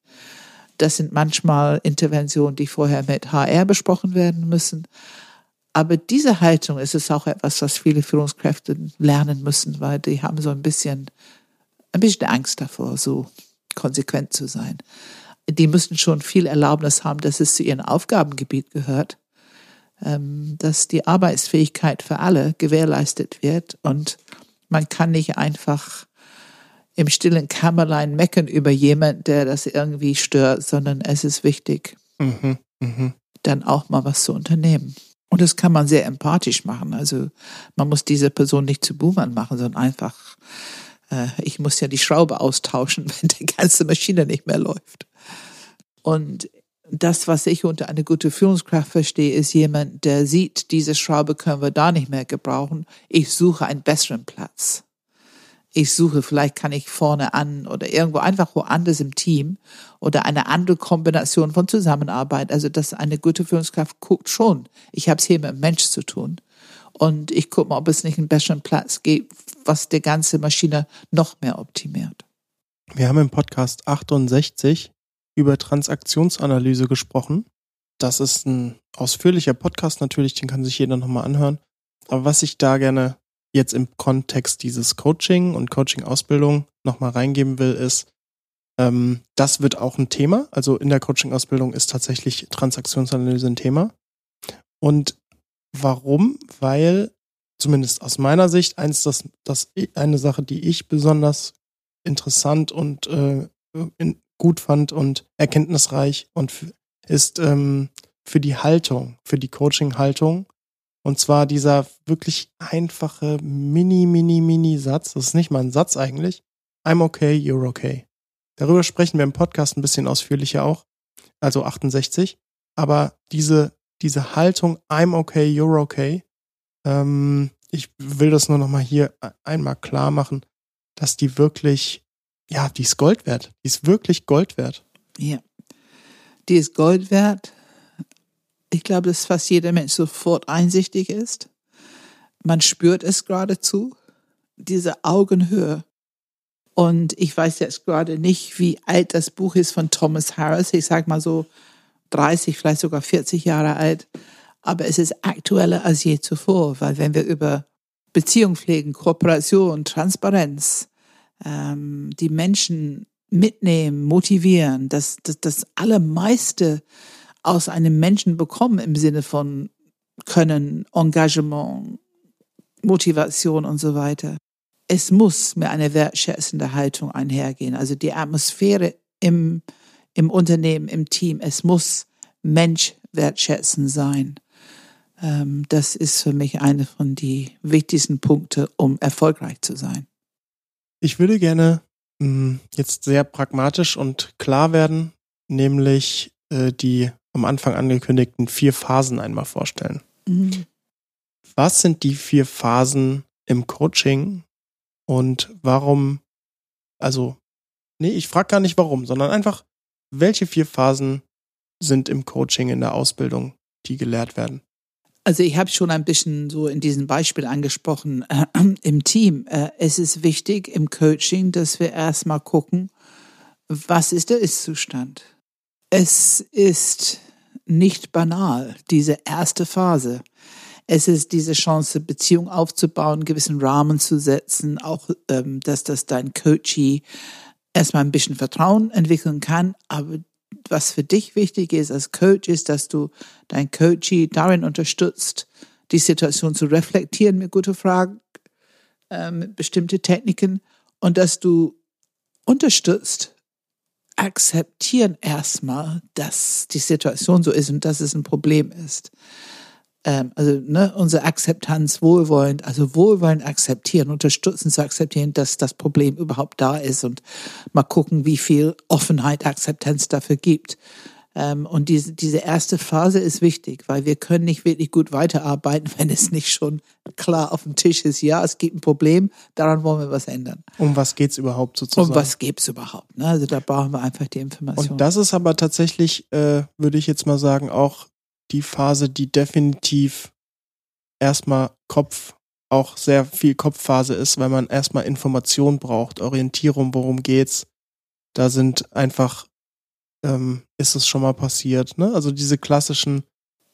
Das sind manchmal Interventionen, die vorher mit HR besprochen werden müssen. Aber diese Haltung ist es auch etwas, was viele Führungskräfte lernen müssen, weil die haben so ein bisschen, ein bisschen Angst davor, so konsequent zu sein. Die müssen schon viel Erlaubnis haben, dass es zu ihrem Aufgabengebiet gehört, ähm, dass die Arbeitsfähigkeit für alle gewährleistet wird und man kann nicht einfach im stillen Kämmerlein meckern über jemand, der das irgendwie stört, sondern es ist wichtig, mhm, mh. dann auch mal was zu unternehmen. Und das kann man sehr empathisch machen. Also man muss diese Person nicht zu Boomern machen, sondern einfach, äh, ich muss ja die Schraube austauschen, wenn die ganze Maschine nicht mehr läuft. Und das, was ich unter eine gute Führungskraft verstehe, ist jemand, der sieht, diese Schraube können wir da nicht mehr gebrauchen. Ich suche einen besseren Platz ich suche, vielleicht kann ich vorne an oder irgendwo einfach woanders im Team oder eine andere Kombination von Zusammenarbeit. Also dass eine gute Führungskraft guckt schon, ich habe es hier mit einem Mensch zu tun. Und ich gucke mal, ob es nicht einen besseren Platz gibt, was die ganze Maschine noch mehr optimiert. Wir haben im Podcast 68 über Transaktionsanalyse gesprochen. Das ist ein ausführlicher Podcast natürlich, den kann sich jeder nochmal anhören. Aber was ich da gerne jetzt im Kontext dieses Coaching und Coaching-Ausbildung nochmal reingeben will, ist, ähm, das wird auch ein Thema. Also in der Coaching-Ausbildung ist tatsächlich Transaktionsanalyse ein Thema. Und warum? Weil, zumindest aus meiner Sicht, eins, das, das eine Sache, die ich besonders interessant und äh, in, gut fand und erkenntnisreich und ist ähm, für die Haltung, für die Coaching-Haltung und zwar dieser wirklich einfache Mini, Mini, Mini-Satz. Das ist nicht mal ein Satz eigentlich. I'm okay, you're okay. Darüber sprechen wir im Podcast ein bisschen ausführlicher auch. Also 68. Aber diese, diese Haltung I'm okay, you're okay. Ähm, ich will das nur nochmal hier einmal klar machen. dass die wirklich, ja, die ist Gold wert. Die ist wirklich Gold wert. Ja. Die ist Gold wert. Ich glaube, dass fast jeder Mensch sofort einsichtig ist. Man spürt es geradezu, diese Augenhöhe. Und ich weiß jetzt gerade nicht, wie alt das Buch ist von Thomas Harris. Ich sag mal so 30, vielleicht sogar 40 Jahre alt. Aber es ist aktueller als je zuvor, weil wenn wir über Beziehung pflegen, Kooperation, Transparenz, ähm, die Menschen mitnehmen, motivieren, das, das, das allermeiste aus einem Menschen bekommen im Sinne von Können, Engagement, Motivation und so weiter. Es muss mit einer wertschätzenden Haltung einhergehen. Also die Atmosphäre im, im Unternehmen, im Team, es muss Mensch wertschätzend sein. Ähm, das ist für mich eine von die wichtigsten Punkte, um erfolgreich zu sein. Ich würde gerne mh, hm, jetzt sehr pragmatisch und klar werden, nämlich äh, die am Anfang angekündigten vier Phasen einmal vorstellen. Mhm. Was sind die vier Phasen im Coaching und warum, also, nee, ich frage gar nicht warum, sondern einfach, welche vier Phasen sind im Coaching, in der Ausbildung, die gelehrt werden? Also ich habe schon ein bisschen so in diesem Beispiel angesprochen äh, im Team. Äh, es ist wichtig im Coaching, dass wir erstmal gucken, was ist der Ist-Zustand. Es ist nicht banal, diese erste Phase. Es ist diese Chance, Beziehung aufzubauen, einen gewissen Rahmen zu setzen, auch ähm, dass das dein Coachee erstmal ein bisschen Vertrauen entwickeln kann, aber was für dich wichtig ist als Coach, ist, dass du dein Coachee darin unterstützt, die Situation zu reflektieren mit guten Fragen, äh, mit bestimmten Techniken und dass du unterstützt, akzeptieren erstmal, dass die Situation so ist und dass es ein Problem ist ähm, also ne, unsere Akzeptanz wohlwollend, also wohlwollend akzeptieren, unterstützen zu akzeptieren, dass das Problem überhaupt da ist und mal gucken, wie viel Offenheit, Akzeptanz dafür gibt. Ähm, und diese, diese erste Phase ist wichtig, weil wir können nicht wirklich gut weiterarbeiten, wenn es nicht schon klar auf dem Tisch ist, ja, es gibt ein Problem, daran wollen wir was ändern. Um was geht's überhaupt sozusagen? Um was geht's überhaupt? Ne? Also da brauchen wir einfach die Information. Und das ist aber tatsächlich, äh, würde ich jetzt mal sagen, auch die Phase, die definitiv erstmal Kopf, auch sehr viel Kopfphase ist, weil man erstmal Information braucht, Orientierung, worum geht's. Da sind einfach, ähm, ist es schon mal passiert, ne? Also diese klassischen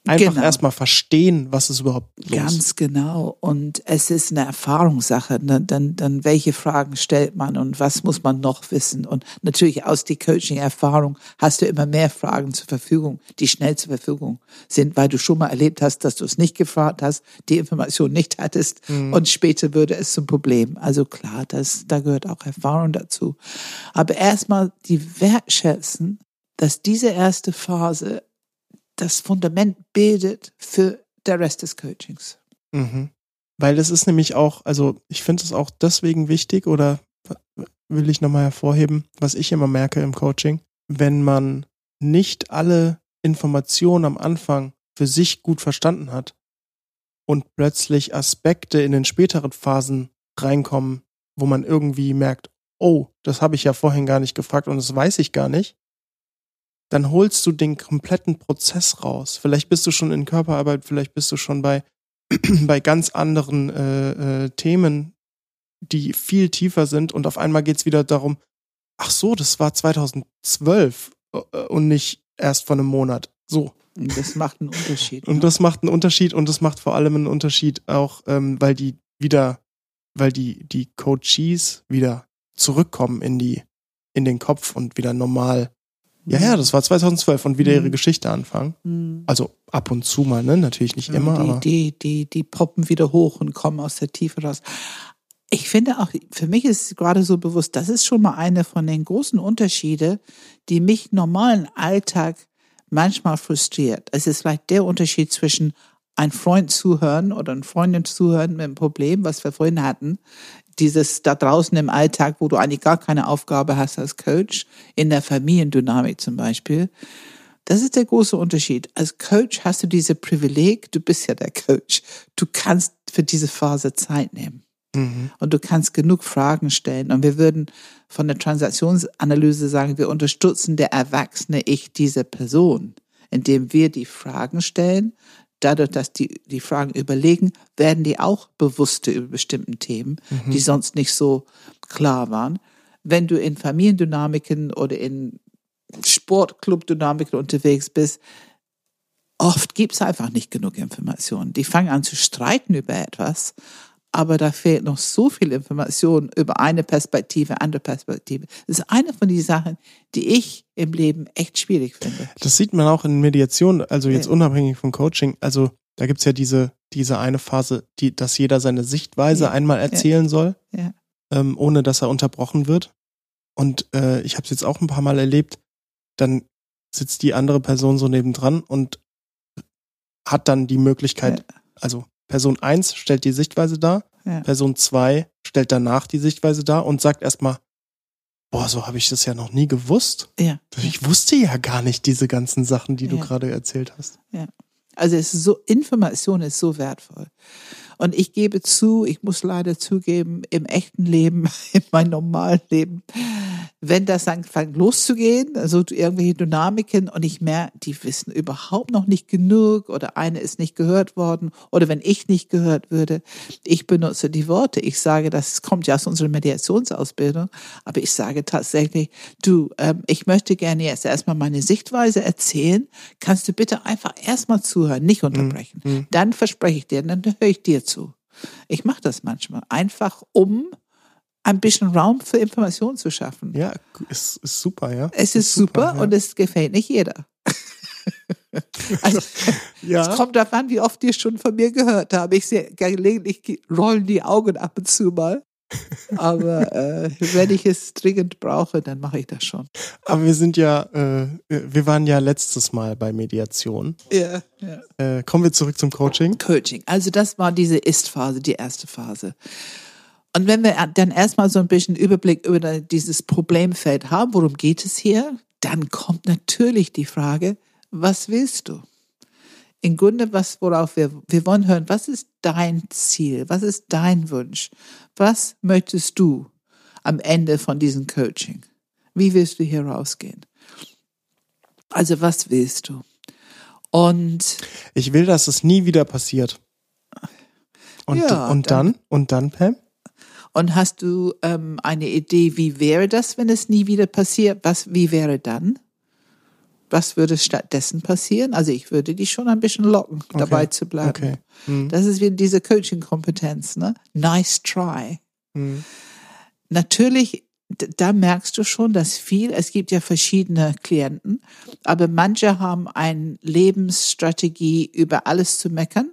Einfach genau. erstmal verstehen, was ist überhaupt los. Ganz genau. Und es ist eine Erfahrungssache. Ne? Dann, dann welche Fragen stellt man und was muss man noch wissen? Und natürlich aus die Coaching-Erfahrung hast du immer mehr Fragen zur Verfügung, die schnell zur Verfügung sind, weil du schon mal erlebt hast, dass du es nicht gefragt hast, die Information nicht hattest mhm. und später würde es zum Problem. Also klar, das, da gehört auch Erfahrung dazu. Aber erstmal die wertschätzen, dass diese erste Phase das Fundament bildet für der Rest des Coachings. Mhm. Weil es ist nämlich auch, also ich finde es auch deswegen wichtig oder will ich nochmal hervorheben, was ich immer merke im Coaching, wenn man nicht alle Informationen am Anfang für sich gut verstanden hat und plötzlich Aspekte in den späteren Phasen reinkommen, wo man irgendwie merkt, oh, das habe ich ja vorhin gar nicht gefragt und das weiß ich gar nicht, dann holst du den kompletten Prozess raus. Vielleicht bist du schon in Körperarbeit, vielleicht bist du schon bei, bei ganz anderen äh, äh, Themen, die viel tiefer sind und auf einmal geht's wieder darum, ach so, das war 2012 äh, und nicht erst vor einem Monat. So. Das macht einen Unterschied. und das macht einen Unterschied und das macht vor allem einen Unterschied auch, ähm, weil die wieder, weil die, die Coaches wieder zurückkommen in die, in den Kopf und wieder normal ja, ja, das war 2012 und wieder mhm. ihre Geschichte anfangen. Mhm. Also ab und zu mal, ne? Natürlich nicht ja, immer, die, aber. Die, die, die poppen wieder hoch und kommen aus der Tiefe raus. Ich finde auch, für mich ist gerade so bewusst, das ist schon mal eine von den großen Unterschiede, die mich normalen Alltag manchmal frustriert. Es ist vielleicht der Unterschied zwischen ein Freund zuhören oder eine Freundin zuhören mit einem Problem, was wir vorhin hatten, dieses da draußen im Alltag, wo du eigentlich gar keine Aufgabe hast als Coach, in der Familiendynamik zum Beispiel. Das ist der große Unterschied. Als Coach hast du diese Privileg, du bist ja der Coach. Du kannst für diese Phase Zeit nehmen. Mhm. Und du kannst genug Fragen stellen. Und wir würden von der Transaktionsanalyse sagen, wir unterstützen der erwachsene Ich dieser Person, indem wir die Fragen stellen. Dadurch, dass die, die Fragen überlegen, werden die auch bewusster über bestimmten Themen, die sonst nicht so klar waren. Wenn du in Familiendynamiken oder in Sportclub-Dynamiken unterwegs bist, oft gibt's einfach nicht genug Informationen. Die fangen an zu streiten über etwas, aber da fehlt noch so viel Information über eine Perspektive, andere Perspektive. Das ist eine von den Sachen, die ich im Leben echt schwierig finde. Das sieht man auch in Mediation, also jetzt Ja. unabhängig vom Coaching. Also da gibt's ja diese, diese eine Phase, die, dass jeder seine Sichtweise Ja. einmal erzählen soll, Ja. ähm, ohne dass er unterbrochen wird. Und äh, ich habe es jetzt auch ein paar Mal erlebt, dann sitzt die andere Person so nebendran und hat dann die Möglichkeit, also Person eins stellt die Sichtweise dar, Ja. Person zwei stellt danach die Sichtweise dar und sagt erstmal, boah, so habe ich das ja noch nie gewusst. Ja. Ich wusste ja gar nicht diese ganzen Sachen, die du Ja. gerade erzählt hast. Also es ist so, Information ist so wertvoll. Und ich gebe zu, ich muss leider zugeben, im echten Leben, in meinem normalen Leben, wenn das anfängt loszugehen, also irgendwelche Dynamiken und ich merke, die wissen überhaupt noch nicht genug oder eine ist nicht gehört worden oder wenn ich nicht gehört würde, ich benutze die Worte. Ich sage, das kommt ja aus unserer Mediationsausbildung, aber ich sage tatsächlich, du, ähm, ich möchte gerne jetzt erstmal meine Sichtweise erzählen. Kannst du bitte einfach erstmal zuhören, nicht unterbrechen. Mhm. Dann verspreche ich dir, dann höre ich dir zu. Ich mache das manchmal einfach, um ein bisschen Raum für Information zu schaffen. Ja, ist, ist super, ja. Es ist, super, ja. und es gefällt nicht jeder. also, ja. Es kommt darauf an, wie oft ihr schon von mir gehört habt. Ich sehe gelegentlich rollen die Augen ab und zu mal. Aber äh, wenn ich es dringend brauche, dann mache ich das schon. Aber wir sind ja, äh, wir waren ja letztes Mal bei Mediation. Ja, ja. Äh, kommen wir zurück zum Coaching. Coaching. Also das war diese Ist-Phase, die erste Phase. Und wenn wir dann erstmal so ein bisschen Überblick über dieses Problemfeld haben, worum geht es hier, dann kommt natürlich die Frage, was willst du? Im Grunde, was, worauf wir, wir wollen hören, was ist dein Ziel? Was ist dein Wunsch? Was möchtest du am Ende von diesem Coaching? Wie willst du hier rausgehen? Also, was willst du? Und Ich will, dass es nie wieder passiert. Und, Ja, und dann- dann, und dann, Pam? Und hast du ähm, eine Idee, wie wäre das, wenn es nie wieder passiert? Was, wie wäre dann? Was würde stattdessen passieren? Also ich würde dich schon ein bisschen locken, dabei zu bleiben. Okay. Hm. Das ist wieder diese Coaching-Kompetenz, ne? Nice try. Hm. Natürlich, da merkst du schon, dass viel, es gibt ja verschiedene Klienten, aber manche haben eine Lebensstrategie, über alles zu meckern,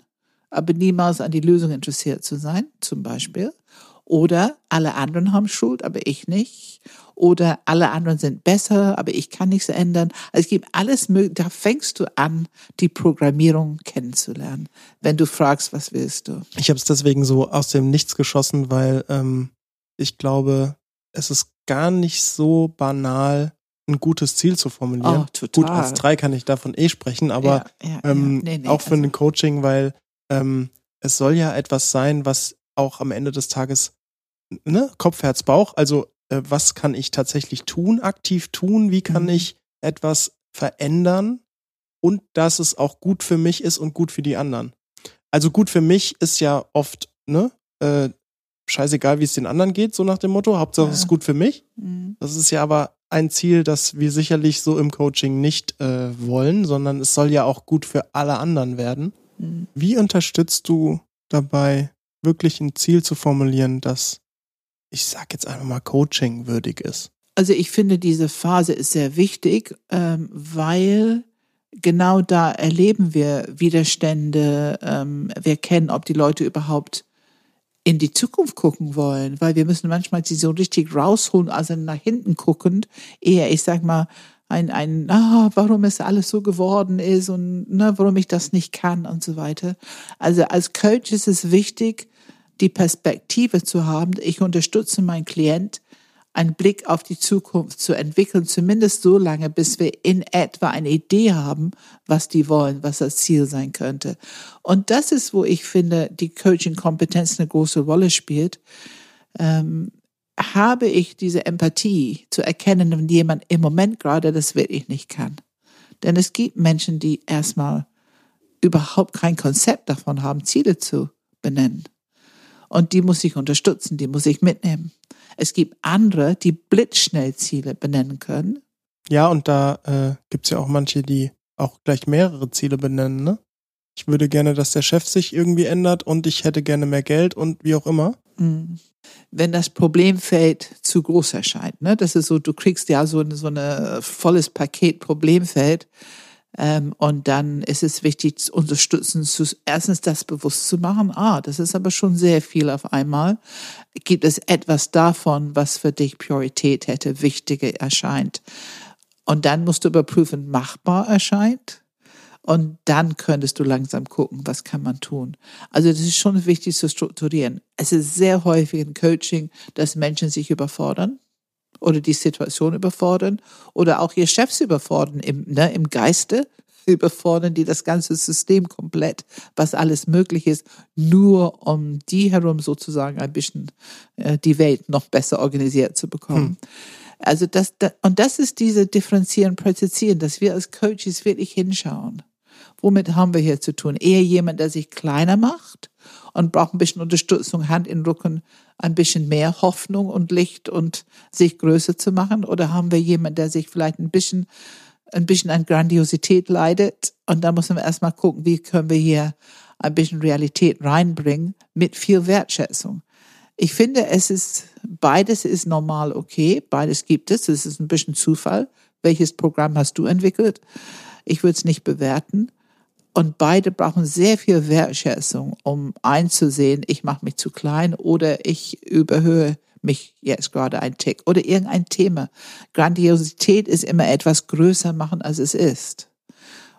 aber niemals an die Lösung interessiert zu sein, zum Beispiel. Oder alle anderen haben Schuld, aber ich nicht. Oder alle anderen sind besser, aber ich kann nichts ändern. Also es gibt alles mögliche. Da fängst du an, die Programmierung kennenzulernen, wenn du fragst, was willst du. Ich habe es deswegen so aus dem Nichts geschossen, weil ähm, ich glaube, es ist gar nicht so banal, ein gutes Ziel zu formulieren. Oh. Gut, als drei kann ich davon eh sprechen, aber ja, ja, ähm, ja. Nee, nee, auch für also- ein Coaching, weil ähm, es soll ja etwas sein, was auch am Ende des Tages ne, Kopf, Herz, Bauch, also äh, was kann ich tatsächlich tun, aktiv tun, wie kann Mhm. ich etwas verändern und dass es auch gut für mich ist und gut für die anderen. Also gut für mich ist ja oft, ne, äh, scheißegal, wie es den anderen geht, so nach dem Motto, Hauptsache es Ja. ist gut für mich. Mhm. Das ist ja aber ein Ziel, das wir sicherlich so im Coaching nicht äh, wollen, sondern es soll ja auch gut für alle anderen werden. Mhm. Wie unterstützt du dabei, wirklich ein Ziel zu formulieren, das, ich sag jetzt einfach mal, Coaching würdig ist? Also ich finde, diese Phase ist sehr wichtig, ähm, weil genau da erleben wir Widerstände. Ähm, wir kennen, ob die Leute überhaupt in die Zukunft gucken wollen, weil wir müssen manchmal sie so richtig rausholen, also nach hinten guckend, eher, ich sag mal, ein, ein, ah, warum es alles so geworden ist und ne, warum ich das nicht kann und so weiter. Also als Coach ist es wichtig, die Perspektive zu haben. Ich unterstütze meinen Klient einen Blick auf die Zukunft zu entwickeln, zumindest so lange, bis wir in etwa eine Idee haben, was die wollen, was das Ziel sein könnte. Und das ist, wo ich finde, die Coaching-Kompetenz eine große Rolle spielt. Ähm, habe ich diese Empathie zu erkennen, wenn jemand im Moment gerade das wirklich nicht kann. Denn es gibt Menschen, die erstmal überhaupt kein Konzept davon haben, Ziele zu benennen. Und die muss ich unterstützen, die muss ich mitnehmen. Es gibt andere, die blitzschnell Ziele benennen können. Ja, und da äh, gibt ja auch manche, die auch gleich mehrere Ziele benennen, ne? Ich würde gerne, dass der Chef sich irgendwie ändert und ich hätte gerne mehr Geld und wie auch immer. Mhm. Wenn das Problemfeld zu groß erscheint, ne? Das ist so, du kriegst ja so, so ein volles Paket Problemfeld und dann ist es wichtig, zu unterstützen, zu, erstens das bewusst zu machen. Ah, das ist aber schon sehr viel auf einmal. Gibt es etwas davon, was für dich Priorität hätte, wichtiger erscheint? Und dann musst du überprüfen, machbar erscheint. Und dann könntest du langsam gucken, was kann man tun. Also das ist schon wichtig zu strukturieren. Es ist sehr häufig im Coaching, dass Menschen sich überfordern oder die Situation überfordern oder auch ihr Chefs überfordern im, ne, im Geiste überfordern, die das ganze System komplett, was alles möglich ist, nur um die herum sozusagen ein bisschen äh, die Welt noch besser organisiert zu bekommen. Hm. Also das, das, und das ist diese Differenzieren, Präzisieren, dass wir als Coaches wirklich hinschauen. Womit haben wir hier zu tun? Eher jemand, der sich kleiner macht und braucht ein bisschen Unterstützung, Hand in Rücken, ein bisschen mehr Hoffnung und Licht und sich größer zu machen? Oder haben wir jemanden, der sich vielleicht ein bisschen, ein bisschen an Grandiosität leidet? Und da müssen wir erstmal gucken, wie können wir hier ein bisschen Realität reinbringen mit viel Wertschätzung. Ich finde, es ist, beides ist normal okay. Beides gibt es. Es ist ein bisschen Zufall. Welches Programm hast du entwickelt? Ich würde es nicht bewerten. Und beide brauchen sehr viel Wertschätzung, um einzusehen, ich mache mich zu klein oder ich überhöhe mich jetzt gerade ein Tick oder irgendein Thema. Grandiosität ist immer etwas größer machen, als es ist.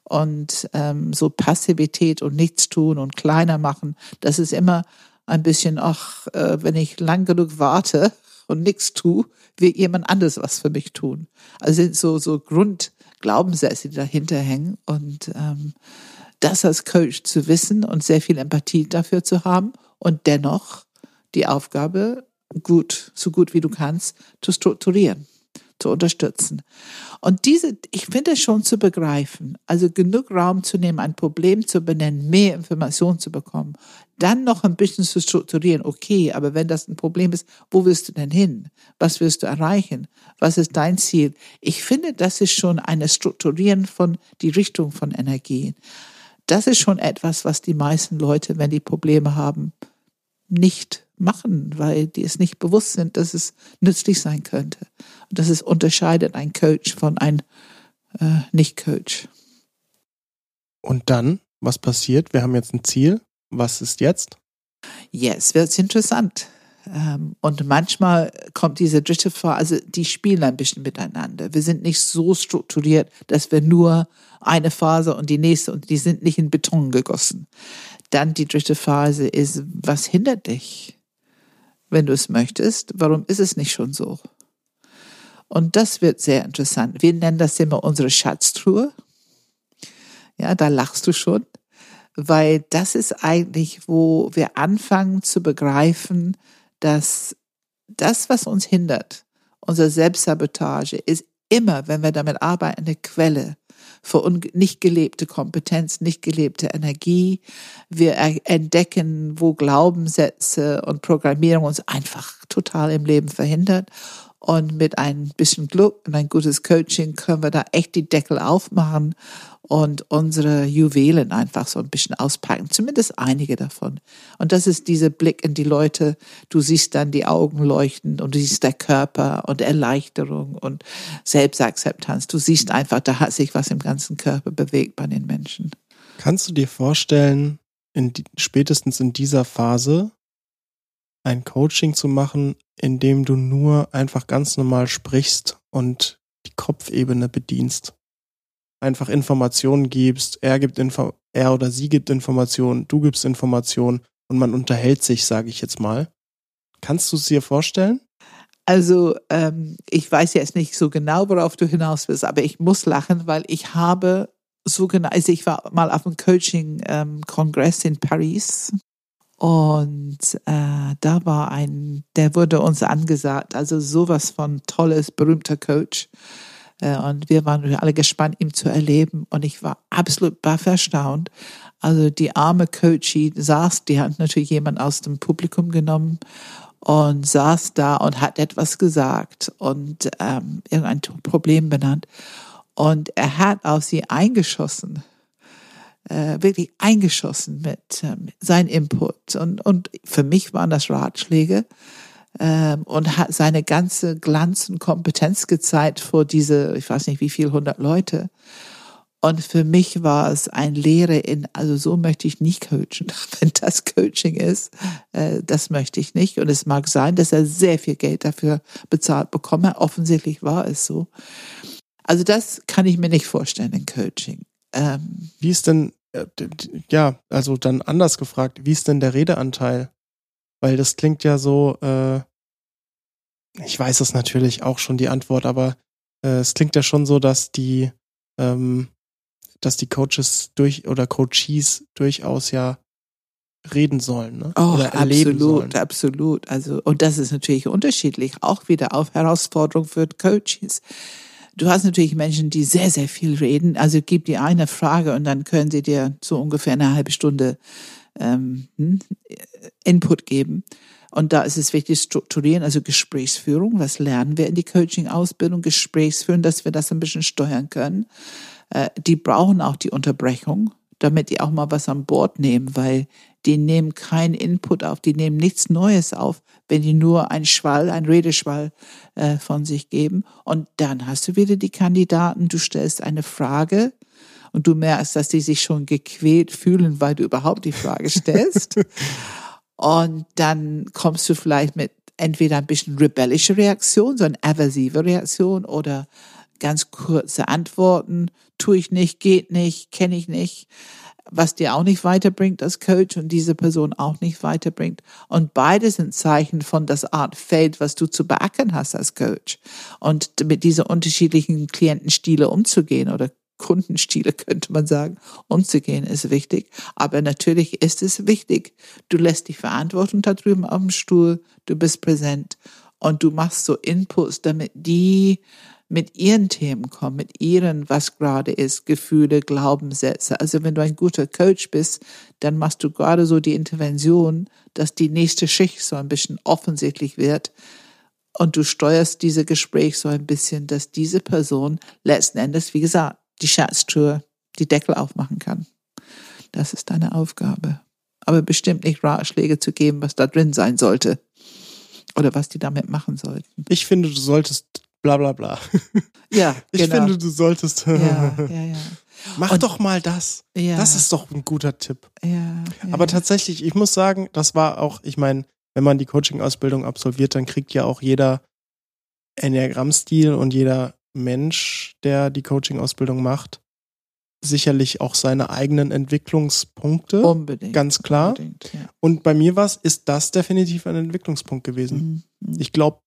Und ähm, so Passivität und Nichtstun und kleiner machen, das ist immer ein bisschen, ach, äh, wenn ich lang genug warte und nichts tue, wird jemand anderes was für mich tun. Also sind so so Grundglaubenssätze, die dahinter hängen und ähm, das als Coach zu wissen und sehr viel Empathie dafür zu haben und dennoch die Aufgabe gut, so gut wie du kannst, zu strukturieren, zu unterstützen. Und diese, ich finde schon zu begreifen, also genug Raum zu nehmen, ein Problem zu benennen, mehr Informationen zu bekommen, dann noch ein bisschen zu strukturieren. Okay, aber wenn das ein Problem ist, wo willst du denn hin? Was willst du erreichen? Was ist dein Ziel? Ich finde, das ist schon eine Strukturieren von die Richtung von Energien das ist schon etwas, was die meisten Leute, wenn die Probleme haben, nicht machen, weil die es nicht bewusst sind, dass es nützlich sein könnte. Und das ist unterscheidet ein Coach von einem äh, Nicht-Coach. Und dann, was passiert? Wir haben jetzt ein Ziel. Was ist jetzt? Jetzt wird es interessant. Ähm, und manchmal kommt diese dritte Phase, also die spielen ein bisschen miteinander. Wir sind nicht so strukturiert, dass wir nur eine Phase und die nächste und die sind nicht in Beton gegossen. Dann die dritte Phase ist, was hindert dich, wenn du es möchtest? Warum ist es nicht schon so? Und das wird sehr interessant. Wir nennen das immer unsere Schatztruhe. Ja, da lachst du schon, weil das ist eigentlich, wo wir anfangen zu begreifen, dass das, was uns hindert, unsere Selbstsabotage, ist immer, wenn wir damit arbeiten, eine Quelle für nicht gelebte Kompetenz, nicht gelebte Energie. Wir entdecken, wo Glaubenssätze und Programmierung uns einfach total im Leben verhindert. Und mit ein bisschen Glück und ein gutes Coaching können wir da echt die Deckel aufmachen und unsere Juwelen einfach so ein bisschen auspacken, zumindest einige davon. Und das ist dieser Blick in die Leute. Du siehst dann die Augen leuchten und du siehst der Körper und Erleichterung und Selbstakzeptanz. Du siehst einfach, da hat sich was im ganzen Körper bewegt bei den Menschen. Kannst du dir vorstellen, in die, spätestens in dieser Phase ein Coaching zu machen, in dem du nur einfach ganz normal sprichst und die Kopfebene bedienst? einfach Informationen gibst, er gibt Info er oder sie gibt Informationen, du gibst Informationen und man unterhält sich, sage ich jetzt mal. Kannst du es dir vorstellen? Also ähm, ich weiß jetzt nicht so genau, worauf du hinaus willst, aber ich muss lachen, weil ich habe so genau, also ich war mal auf einem Coaching-Kongress ähm, in Paris und äh, da war ein, der wurde uns angesagt, also sowas von tolles, berühmter Coach. Äh, und wir waren alle gespannt, ihn zu erleben. Und ich war absolut baff erstaunt. Also die arme Coachie saß, die hat natürlich jemand aus dem Publikum genommen und saß da und hat etwas gesagt und ähm, irgendein Problem benannt. Und er hat auf sie eingeschossen, äh, wirklich eingeschossen mit ähm, seinem Input. Und, und für mich waren das Ratschläge ähm, und hat seine ganze Glanz und Kompetenz gezeigt vor diese, ich weiß nicht wie viel, hundert Leute. Und für mich war es ein Lehre in, also so möchte ich nicht coachen. Wenn das Coaching ist, äh, das möchte ich nicht. Und es mag sein, dass er sehr viel Geld dafür bezahlt bekomme. Offensichtlich war es so. Also das kann ich mir nicht vorstellen in Coaching. Ähm, wie ist denn, ja, also dann anders gefragt, wie ist denn der Redeanteil? Weil das klingt ja so, äh, ich weiß es natürlich auch schon die Antwort, aber äh, es klingt ja schon so, dass die ähm, dass die Coaches durch oder Coaches durchaus ja reden sollen, ne? Oh, oder absolut, sollen. absolut. Also und das ist natürlich unterschiedlich, auch wieder auf Herausforderung für Coaches. Du hast natürlich Menschen, die sehr, sehr viel reden. Also gib dir eine Frage und dann können sie dir so ungefähr eine halbe Stunde ähm, hm, Input geben. Und da ist es wichtig, strukturieren, also Gesprächsführung. Was lernen wir in die Coaching-Ausbildung? Gesprächsführung, dass wir das ein bisschen steuern können. Äh, die brauchen auch die Unterbrechung, damit die auch mal was an Bord nehmen, weil die nehmen keinen Input auf, die nehmen nichts Neues auf, wenn die nur einen Schwall, einen Redeschwall äh, von sich geben. Und dann hast du wieder die Kandidaten, du stellst eine Frage und du merkst, dass die sich schon gequält fühlen, weil du überhaupt die Frage stellst. und dann kommst du vielleicht mit entweder ein bisschen rebellische Reaktion, so eine aversive Reaktion oder ganz kurze Antworten, tue ich nicht, geht nicht, kenne ich nicht, was dir auch nicht weiterbringt als Coach und diese Person auch nicht weiterbringt. Und beide sind Zeichen von das Art Feld, was du zu beackern hast als Coach. Und mit dieser unterschiedlichen Klientenstile umzugehen oder Kundenstile könnte man sagen, umzugehen ist wichtig. Aber natürlich ist es wichtig. Du lässt die Verantwortung da drüben auf dem Stuhl, du bist präsent und du machst so Inputs, damit die mit ihren Themen kommen, mit ihren, was gerade ist, Gefühle, Glaubenssätze. Also wenn du ein guter Coach bist, dann machst du gerade so die Intervention, dass die nächste Schicht so ein bisschen offensichtlich wird. Und du steuerst diese Gespräche so ein bisschen, dass diese Person letzten Endes, wie gesagt, die Schatztruhe, die Deckel aufmachen kann. Das ist deine Aufgabe. Aber bestimmt nicht Ratschläge zu geben, was da drin sein sollte. Oder was die damit machen sollten. Ich finde, du solltest bla bla bla. Ja, ich genau. finde, du solltest. Ja, ja, ja. Mach Und, doch mal das. Ja. Das ist doch ein guter Tipp. Ja, ja, Aber tatsächlich, ich muss sagen, das war auch, ich meine, wenn man die Coaching-Ausbildung absolviert, dann kriegt ja auch jeder Enneagramm-Stil und jeder Mensch, der die Coaching-Ausbildung macht, sicherlich auch seine eigenen Entwicklungspunkte. Unbedingt. Ganz klar. Unbedingt, ja. Und bei mir war es, ist das definitiv ein Entwicklungspunkt gewesen. Mhm. mhm. Ich glaube,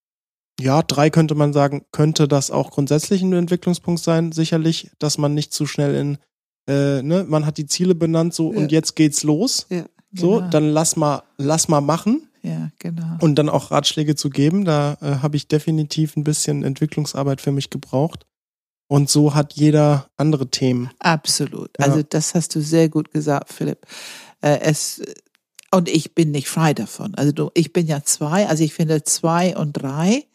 ja, drei könnte man sagen, könnte das auch grundsätzlich ein Entwicklungspunkt sein, sicherlich, dass man nicht zu schnell in, äh, ne, man hat die Ziele benannt, so ja. und jetzt geht's los. Ja, genau. So, dann lass mal, lass mal machen. Ja, genau. Und dann auch Ratschläge zu geben, da äh, habe ich definitiv ein bisschen Entwicklungsarbeit für mich gebraucht. Und so hat jeder andere Themen. Absolut. Ja. Also das hast du sehr gut gesagt, Philipp. Äh, es und ich bin nicht frei davon. Also du, ich bin ja zwei, also ich finde zwei und drei.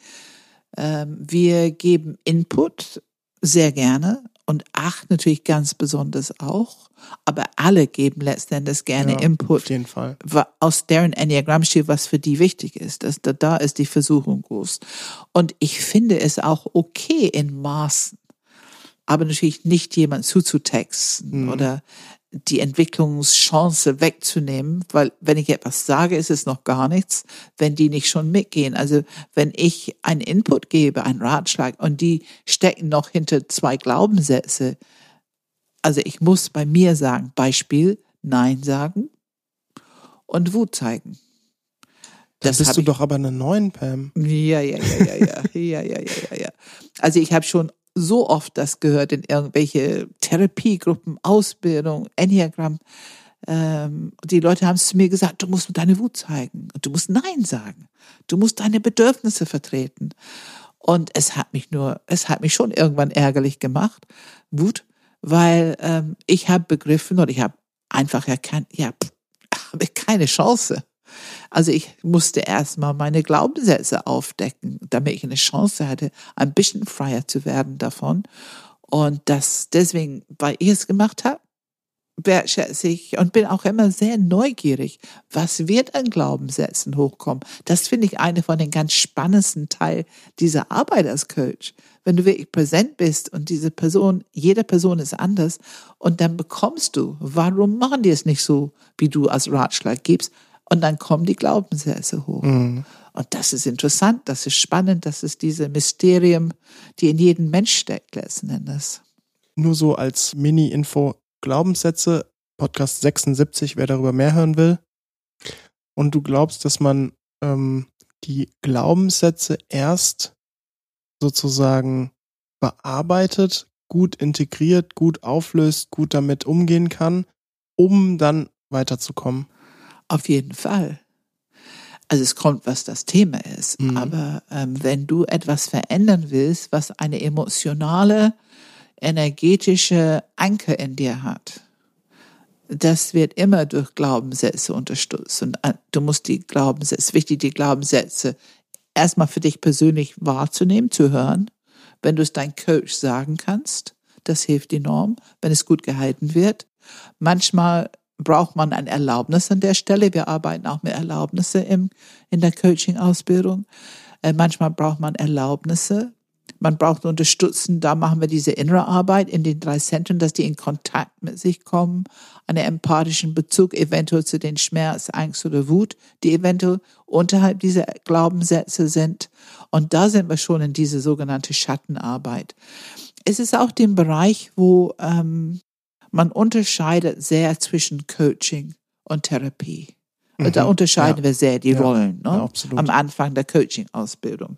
Ähm, wir geben Input sehr gerne und acht natürlich ganz besonders auch. Aber alle geben letztendlich gerne ja, Input. Auf jeden Fall. Aus deren Enneagramm-Stil, was für die wichtig ist. Das, da, da ist die Versuchung groß. Und ich finde es auch okay in Maßen. Aber natürlich nicht jemand zuzutexten mhm. oder die Entwicklungschance wegzunehmen, weil wenn ich etwas sage, ist es noch gar nichts, wenn die nicht schon mitgehen. Also wenn ich einen Input gebe, einen Ratschlag und die stecken noch hinter zwei Glaubenssätze, also ich muss bei mir sagen, Beispiel, Nein sagen und Wut zeigen. Da Das bist du ich- doch aber eine neuen Pam. Ja, ja, ja, ja, ja, ja, ja, ja, ja. Also ich habe schon so oft das gehört in irgendwelche Therapiegruppen, Ausbildung, Enneagramm. Ähm, die Leute haben es zu mir gesagt, du musst deine Wut zeigen du musst Nein sagen. Du musst deine Bedürfnisse vertreten. Und es hat mich nur, es hat mich schon irgendwann ärgerlich gemacht, Wut, weil ähm, ich habe begriffen und ich habe einfach erkannt, ja, pff, habe keine Chance. Also ich musste erstmal meine Glaubenssätze aufdecken, damit ich eine Chance hatte, ein bisschen freier zu werden davon. Und das deswegen, weil ich es gemacht habe, wertschätze ich und bin auch immer sehr neugierig, was wird an Glaubenssätzen hochkommen. Das finde ich eine von den ganz spannendsten Teil dieser Arbeit als Coach. Wenn du wirklich präsent bist und diese Person, jede Person ist anders und dann bekommst du, warum machen die es nicht so, wie du als Ratschlag gibst? Und dann kommen die Glaubenssätze hoch. Mhm. Und das ist interessant, das ist spannend, das ist diese Mysterium, die in jedem Mensch steckt letzten Endes. Nur so als Mini-Info. Glaubenssätze, Podcast 76, wer darüber mehr hören will. Und du glaubst, dass man ähm, die Glaubenssätze erst sozusagen bearbeitet, gut integriert, gut auflöst, gut damit umgehen kann, um dann weiterzukommen. Auf jeden Fall. Also es kommt, was das Thema ist. Mhm. Aber ähm, wenn du etwas verändern willst, was eine emotionale, energetische Anker in dir hat, das wird immer durch Glaubenssätze unterstützt. Und äh, du musst die Glaubenssätze, wichtig, die Glaubenssätze erstmal für dich persönlich wahrzunehmen, zu hören. Wenn du es dein Coach sagen kannst, das hilft enorm, wenn es gut gehalten wird. Manchmal braucht man ein Erlaubnis an der Stelle. Wir arbeiten auch mit Erlaubnisse im, in der Coaching-Ausbildung. Äh, manchmal braucht man Erlaubnisse. Man braucht Unterstützung. Da machen wir diese innere Arbeit in den drei Zentren, dass die in Kontakt mit sich kommen, einen empathischen Bezug eventuell zu den Schmerz, Angst oder Wut, die eventuell unterhalb dieser Glaubenssätze sind. Und da sind wir schon in diese sogenannte Schattenarbeit. Es ist auch den Bereich, wo ähm, man unterscheidet sehr zwischen Coaching und Therapie. Da Mhm. unterscheiden Ja. wir sehr die Ja. Rollen ne? Ja, am Anfang der Coaching-Ausbildung.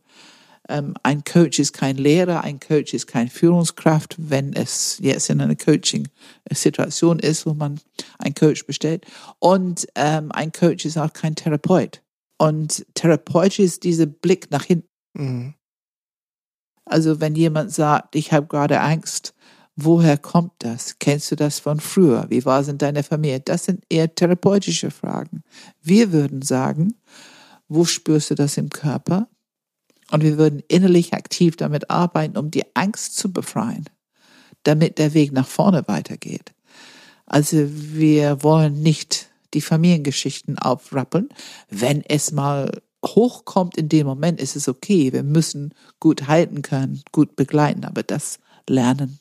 Ähm, ein Coach ist kein Lehrer, ein Coach ist kein Führungskraft, wenn es jetzt in einer Coaching-Situation ist, wo man einen Coach bestellt. Und ähm, ein Coach ist auch kein Therapeut. Und Therapeut ist dieser Blick nach hinten. Mhm. Also wenn jemand sagt, ich habe gerade Angst, woher kommt das? Kennst du das von früher? Wie war es in deiner Familie? Das sind eher therapeutische Fragen. Wir würden sagen, wo spürst du das im Körper? Und wir würden innerlich aktiv damit arbeiten, um die Angst zu befreien, damit der Weg nach vorne weitergeht. Also wir wollen nicht die Familiengeschichten aufrappeln. Wenn es mal hochkommt in dem Moment, ist es okay. Wir müssen gut halten können, gut begleiten, aber das lernen.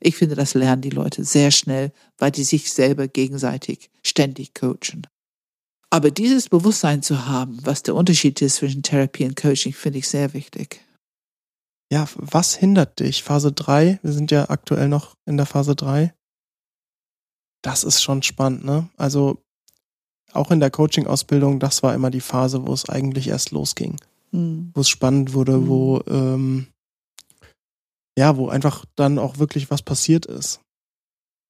Ich finde, das lernen die Leute sehr schnell, weil die sich selber gegenseitig ständig coachen. Aber dieses Bewusstsein zu haben, was der Unterschied ist zwischen Therapie und Coaching, finde ich sehr wichtig. Ja, was hindert dich? Phase 3, wir sind ja aktuell noch in der Phase 3. Das ist schon spannend, ne? Also auch in der Coaching-Ausbildung, das war immer die Phase, wo es eigentlich erst losging. Hm. Wo es spannend wurde, Mhm. wo, ähm, ja, wo einfach dann auch wirklich was passiert ist.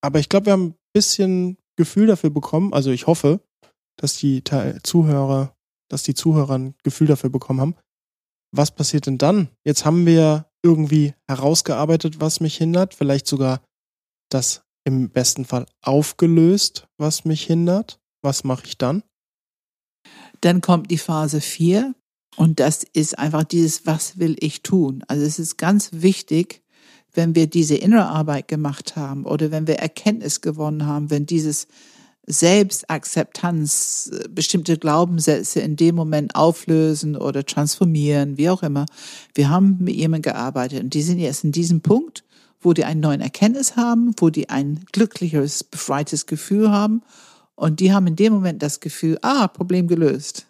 Aber ich glaube, wir haben ein bisschen Gefühl dafür bekommen, also ich hoffe, dass die Teil Zuhörer, dass die Zuhörer ein Gefühl dafür bekommen haben. Was passiert denn dann? Jetzt haben wir irgendwie herausgearbeitet, was mich hindert, vielleicht sogar das im besten Fall aufgelöst, was mich hindert. Was mache ich dann? Dann kommt die Phase 4 und das ist einfach dieses, was will ich tun? Also es ist ganz wichtig, wenn wir diese innere Arbeit gemacht haben oder wenn wir Erkenntnis gewonnen haben, wenn dieses Selbstakzeptanz, äh, bestimmte Glaubenssätze in dem Moment auflösen oder transformieren, wie auch immer. Wir haben mit jemandem gearbeitet und die sind jetzt in diesem Punkt, wo die einen neuen Erkenntnis haben, wo die ein glücklicheres, befreites Gefühl haben und die haben in dem Moment das Gefühl, ah, Problem gelöst.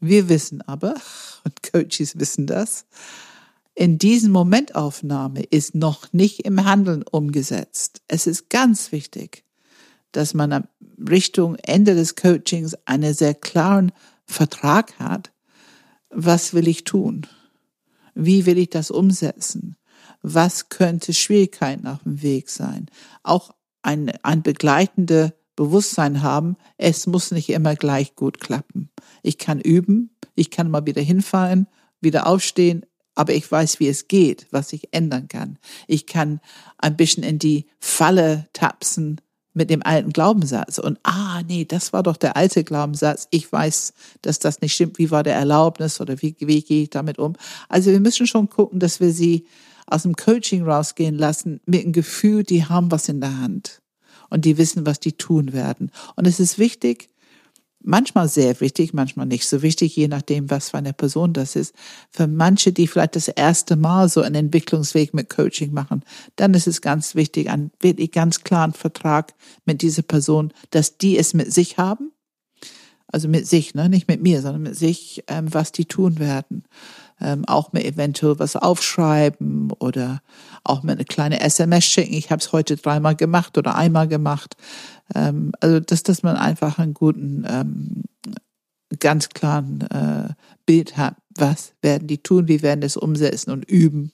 Wir wissen aber, und Coaches wissen das, in diesem Momentaufnahme ist noch nicht im Handeln umgesetzt. Es ist ganz wichtig, dass man Richtung Ende des Coachings einen sehr klaren Vertrag hat, was will ich tun? Wie will ich das umsetzen? Was könnte Schwierigkeiten auf dem Weg sein? Auch ein, ein begleitende Bewusstsein haben, es muss nicht immer gleich gut klappen. Ich kann üben, ich kann mal wieder hinfallen, wieder aufstehen, aber ich weiß, wie es geht, was ich ändern kann. Ich kann ein bisschen in die Falle tapsen mit dem alten Glaubenssatz und ah, nee, das war doch der alte Glaubenssatz. Ich weiß, dass das nicht stimmt. Wie war der Erlaubnis oder wie, wie gehe ich damit um? Also wir müssen schon gucken, dass wir sie aus dem Coaching rausgehen lassen mit dem Gefühl, die haben was in der Hand und die wissen, was die tun werden. Und es ist wichtig, manchmal sehr wichtig, manchmal nicht so wichtig, je nachdem, was für eine Person das ist. Für manche, die vielleicht das erste Mal so einen Entwicklungsweg mit Coaching machen, dann ist es ganz wichtig, einen wirklich ganz klaren Vertrag mit dieser Person, dass die es mit sich haben. Also mit sich, ne? nicht mit mir, sondern mit sich, ähm, was die tun werden ähm, auch mir eventuell was aufschreiben oder auch mir eine kleine SMS schicken. Ich habe es heute dreimal gemacht oder einmal gemacht. Ähm, also dass, dass man einfach einen guten, ähm, ganz klaren äh, Bild hat, was werden die tun, wie werden es umsetzen und üben,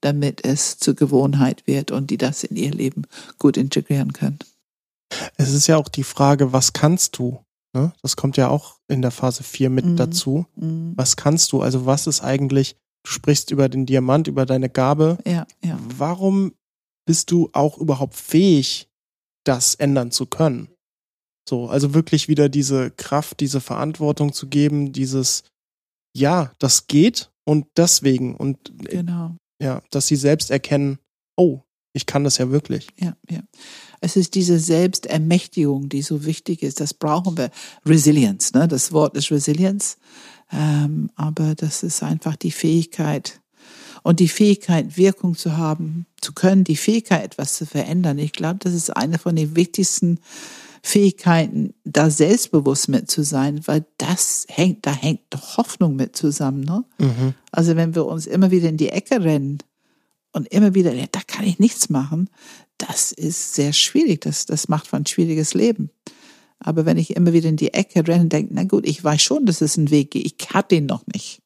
damit es zur Gewohnheit wird und die das in ihr Leben gut integrieren können. Es ist ja auch die Frage, was kannst du? Ne? Das kommt ja auch in der Phase 4 mit mhm. dazu. Mhm. Was kannst du? Also was ist eigentlich, du sprichst über den Diamant, über deine Gabe. Ja, ja. Warum bist du auch überhaupt fähig, das ändern zu können? So, also wirklich wieder diese Kraft, diese Verantwortung zu geben, dieses, ja, das geht und deswegen und genau. ja, dass sie selbst erkennen, oh, ich kann das ja wirklich. Ja, ja. Es ist diese Selbstermächtigung, die so wichtig ist. Das brauchen wir. Resilience, ne? Das Wort ist Resilience. Ähm, aber das ist einfach die Fähigkeit und die Fähigkeit, Wirkung zu haben, zu können, die Fähigkeit, etwas zu verändern. Ich glaube, das ist eine von den wichtigsten Fähigkeiten, da selbstbewusst mit zu sein, weil das hängt, da hängt doch Hoffnung mit zusammen. Ne? Mhm. Also wenn wir uns immer wieder in die Ecke rennen und immer wieder, ja, da kann ich nichts machen, das ist sehr schwierig. Das, das macht für ein schwieriges Leben. Aber wenn ich immer wieder in die Ecke renne und denke, na gut, ich weiß schon, dass es einen Weg geht, ich habe den noch nicht.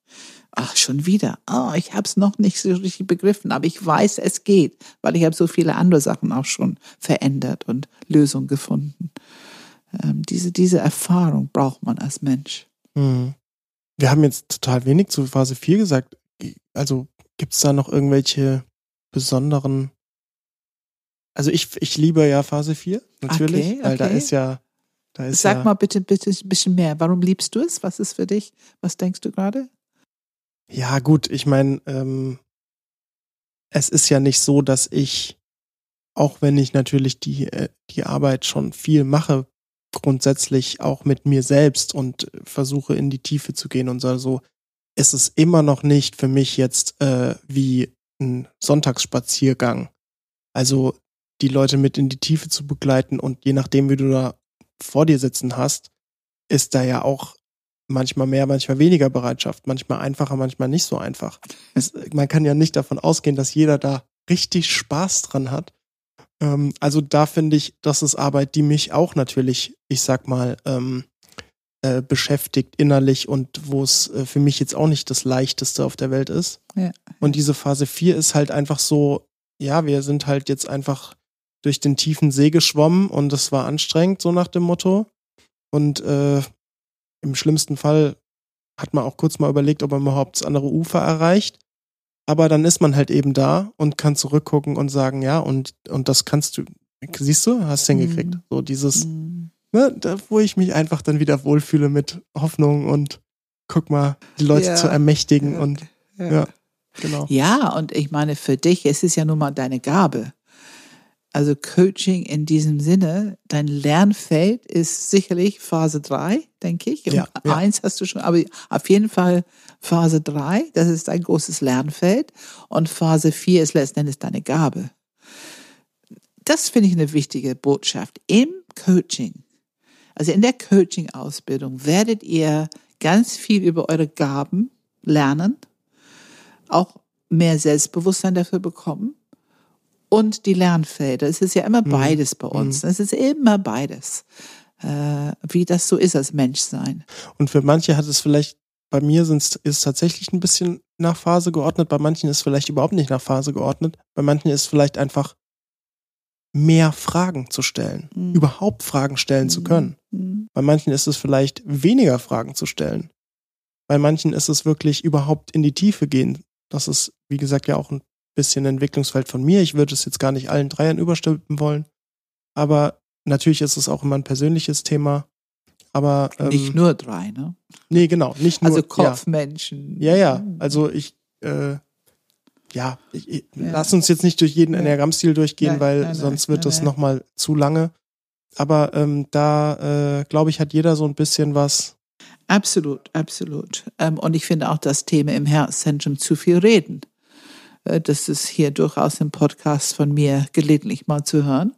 Ach, schon wieder. Oh, ich habe es noch nicht so richtig begriffen, aber ich weiß, es geht, weil ich habe so viele andere Sachen auch schon verändert und Lösungen gefunden. Ähm, diese, diese Erfahrung braucht man als Mensch. Mhm. Wir haben jetzt total wenig zu Phase 4 gesagt. Also gibt es da noch irgendwelche besonderen also ich, ich liebe ja Phase 4, natürlich, okay, okay. weil da ist ja, da ist Sag ja, mal bitte, bitte ein bisschen mehr. Warum liebst du es? Was ist für dich? Was denkst du gerade? Ja, gut, ich meine, ähm, es ist ja nicht so, dass ich, auch wenn ich natürlich die, äh, die Arbeit schon viel mache, grundsätzlich auch mit mir selbst und versuche in die Tiefe zu gehen und so, so ist es immer noch nicht für mich jetzt äh, wie ein Sonntagsspaziergang. Also die Leute mit in die Tiefe zu begleiten und je nachdem, wie du da vor dir sitzen hast, ist da ja auch manchmal mehr, manchmal weniger Bereitschaft, manchmal einfacher, manchmal nicht so einfach. Es, man kann ja nicht davon ausgehen, dass jeder da richtig Spaß dran hat. Ähm, also da finde ich, das ist Arbeit, die mich auch natürlich, ich sag mal, ähm, äh, beschäftigt innerlich und wo es äh, für mich jetzt auch nicht das leichteste auf der Welt ist. Ja. Und diese Phase 4 ist halt einfach so, ja, wir sind halt jetzt einfach durch den tiefen See geschwommen und es war anstrengend, so nach dem Motto. Und äh, im schlimmsten Fall hat man auch kurz mal überlegt, ob man überhaupt das andere Ufer erreicht. Aber dann ist man halt eben da und kann zurückgucken und sagen, ja, und, und das kannst du, siehst du, hast hingekriegt. Mhm. So dieses, mhm. Ne, da, wo ich mich einfach dann wieder wohlfühle mit Hoffnung und guck mal, die Leute ja. zu ermächtigen ja. und ja. ja, genau. Ja, und ich meine, für dich, es ist ja nun mal deine Gabe. Also Coaching in diesem Sinne, dein Lernfeld ist sicherlich Phase 3, denke ich. Ja, ja. Eins hast du schon, aber auf jeden Fall Phase 3, das ist ein großes Lernfeld. Und Phase 4 ist letztendlich deine Gabe. Das finde ich eine wichtige Botschaft. Im Coaching, also in der Coaching-Ausbildung, werdet ihr ganz viel über eure Gaben lernen, auch mehr Selbstbewusstsein dafür bekommen und die Lernfelder. Es ist ja immer mhm. beides bei uns. Mhm. Es ist immer beides. äh, wie das so ist als Menschsein. Und für manche hat es vielleicht, bei mir sind's, ist es tatsächlich ein bisschen nach Phase geordnet, bei manchen ist es vielleicht überhaupt nicht nach Phase geordnet, bei manchen ist es vielleicht einfach mehr Fragen zu stellen, Mhm. überhaupt Fragen stellen zu können. Mhm. Bei manchen ist es vielleicht weniger Fragen zu stellen. Bei manchen ist es wirklich überhaupt in die Tiefe gehen. Das ist, wie gesagt, ja auch ein bisschen Entwicklungsfeld von mir. Ich würde es jetzt gar nicht allen Dreiern überstülpen wollen. Aber natürlich ist es auch immer ein persönliches Thema. Aber ähm, Nicht nur drei, ne? nee, genau, nicht nur Also ja. Kopfmenschen. Ja, ja. Also ich, äh, ja, ich, ich, Ja. lass uns jetzt nicht durch jeden Ja. Enneagramm-Stil durchgehen, Nein, weil nein, nein, sonst wird nein, das nein. nochmal zu lange. Aber ähm, da, äh, glaube ich, hat jeder so ein bisschen was. Absolut, absolut. Ähm, und ich finde auch das Thema im Herzzentrum zu viel reden. Äh, das ist hier durchaus im Podcast von mir gelegentlich mal zu hören.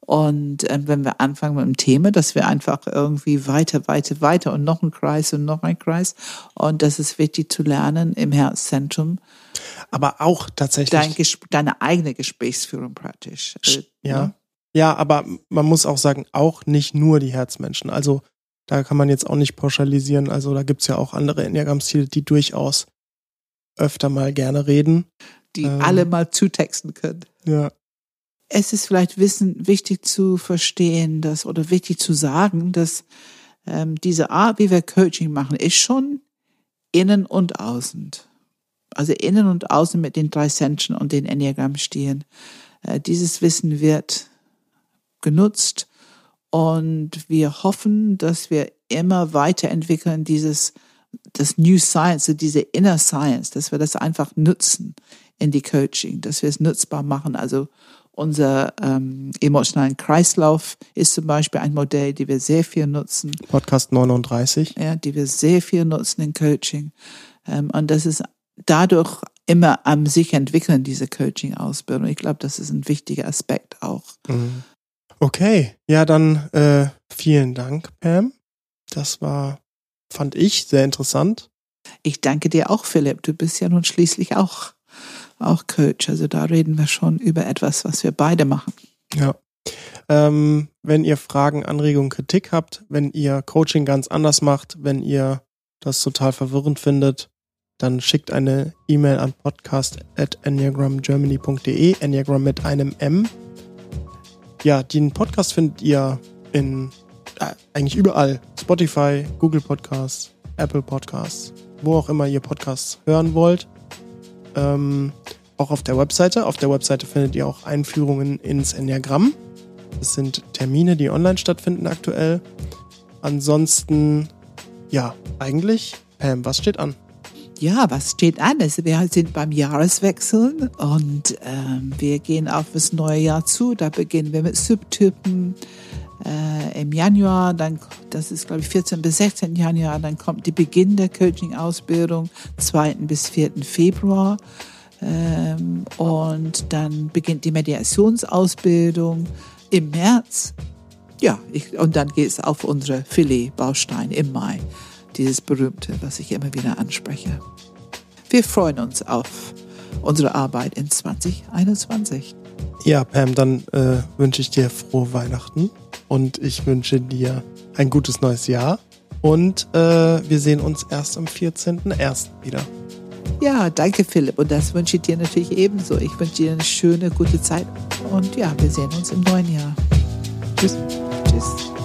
Und ähm, wenn wir anfangen mit dem Thema, dass wir einfach irgendwie weiter, weiter, weiter und noch ein Kreis und noch ein Kreis. Und das ist wichtig zu lernen im Herzzentrum, Aber auch tatsächlich. dein, deine eigene Gesprächsführung praktisch. Äh, ja. ne? Ja, aber man muss auch sagen, auch nicht nur die Herzmenschen. Also da kann man jetzt auch nicht pauschalisieren. Also da gibt's ja auch andere Enneagramm-Stile, die durchaus öfter mal gerne reden. Die Ähm. alle mal zutexten können. Ja. es ist vielleicht wissen, wichtig zu verstehen, dass oder wichtig zu sagen, dass ähm, diese Art, wie wir Coaching machen, ist schon innen und außen. Also innen und außen mit den drei Senchen und den Enneagramm-Stilen. Äh, dieses Wissen wird genutzt und wir hoffen, dass wir immer weiterentwickeln dieses das New Science, so diese Inner Science, dass wir das einfach nutzen in die Coaching, dass wir es nutzbar machen. Also unser ähm, emotionalen Kreislauf ist zum Beispiel ein Modell, die wir sehr viel nutzen, Podcast 39. ja, die wir sehr viel nutzen in Coaching. Ähm, und das ist dadurch immer am sich entwickeln, diese Coaching-Ausbildung. Ich glaube, das ist ein wichtiger Aspekt auch. Mhm. Okay, ja, dann äh, vielen Dank, Pam. Das war, fand ich, sehr interessant. Ich danke dir auch, Philipp. Du bist ja nun schließlich auch, auch Coach. Also da reden wir schon über etwas, was wir beide machen. Ja. Ähm, wenn ihr Fragen, Anregungen, Kritik habt, wenn ihr Coaching ganz anders macht, wenn ihr das total verwirrend findet, dann schickt eine E-Mail an podcast at enneagramgermany.de, Enneagram mit einem M. Ja, den Podcast findet ihr in äh, eigentlich überall. Spotify, Google Podcasts, Apple Podcasts, wo auch immer ihr Podcasts hören wollt. Ähm, auch auf der Webseite. Auf der Webseite findet ihr auch Einführungen ins Enneagramm. Das sind Termine, die online stattfinden aktuell. Ansonsten, ja, eigentlich, Pam, was steht an? Ja, was steht an? Also wir sind beim Jahreswechsel und ähm, wir gehen auf das neue Jahr zu. Da beginnen wir mit Subtypen äh, im Januar. Dann, das ist glaube ich 14 bis 16 Januar. Dann kommt die Beginn der Coaching-Ausbildung, 2. bis 4. Februar. Ähm, und dann beginnt die Mediationsausbildung im März. Ja, ich, und dann geht es auf unsere Filet-Baustein im Mai. Dieses berühmte, was ich immer wieder anspreche. Wir freuen uns auf unsere Arbeit in 2021. Ja, Pam, dann äh, wünsche ich dir frohe Weihnachten und ich wünsche dir ein gutes neues Jahr. Und äh, wir sehen uns erst am 14.01. wieder. Ja, danke Philipp und das wünsche ich dir natürlich ebenso. Ich wünsche dir eine schöne, gute Zeit und ja, wir sehen uns im neuen Jahr. Tschüss. Tschüss.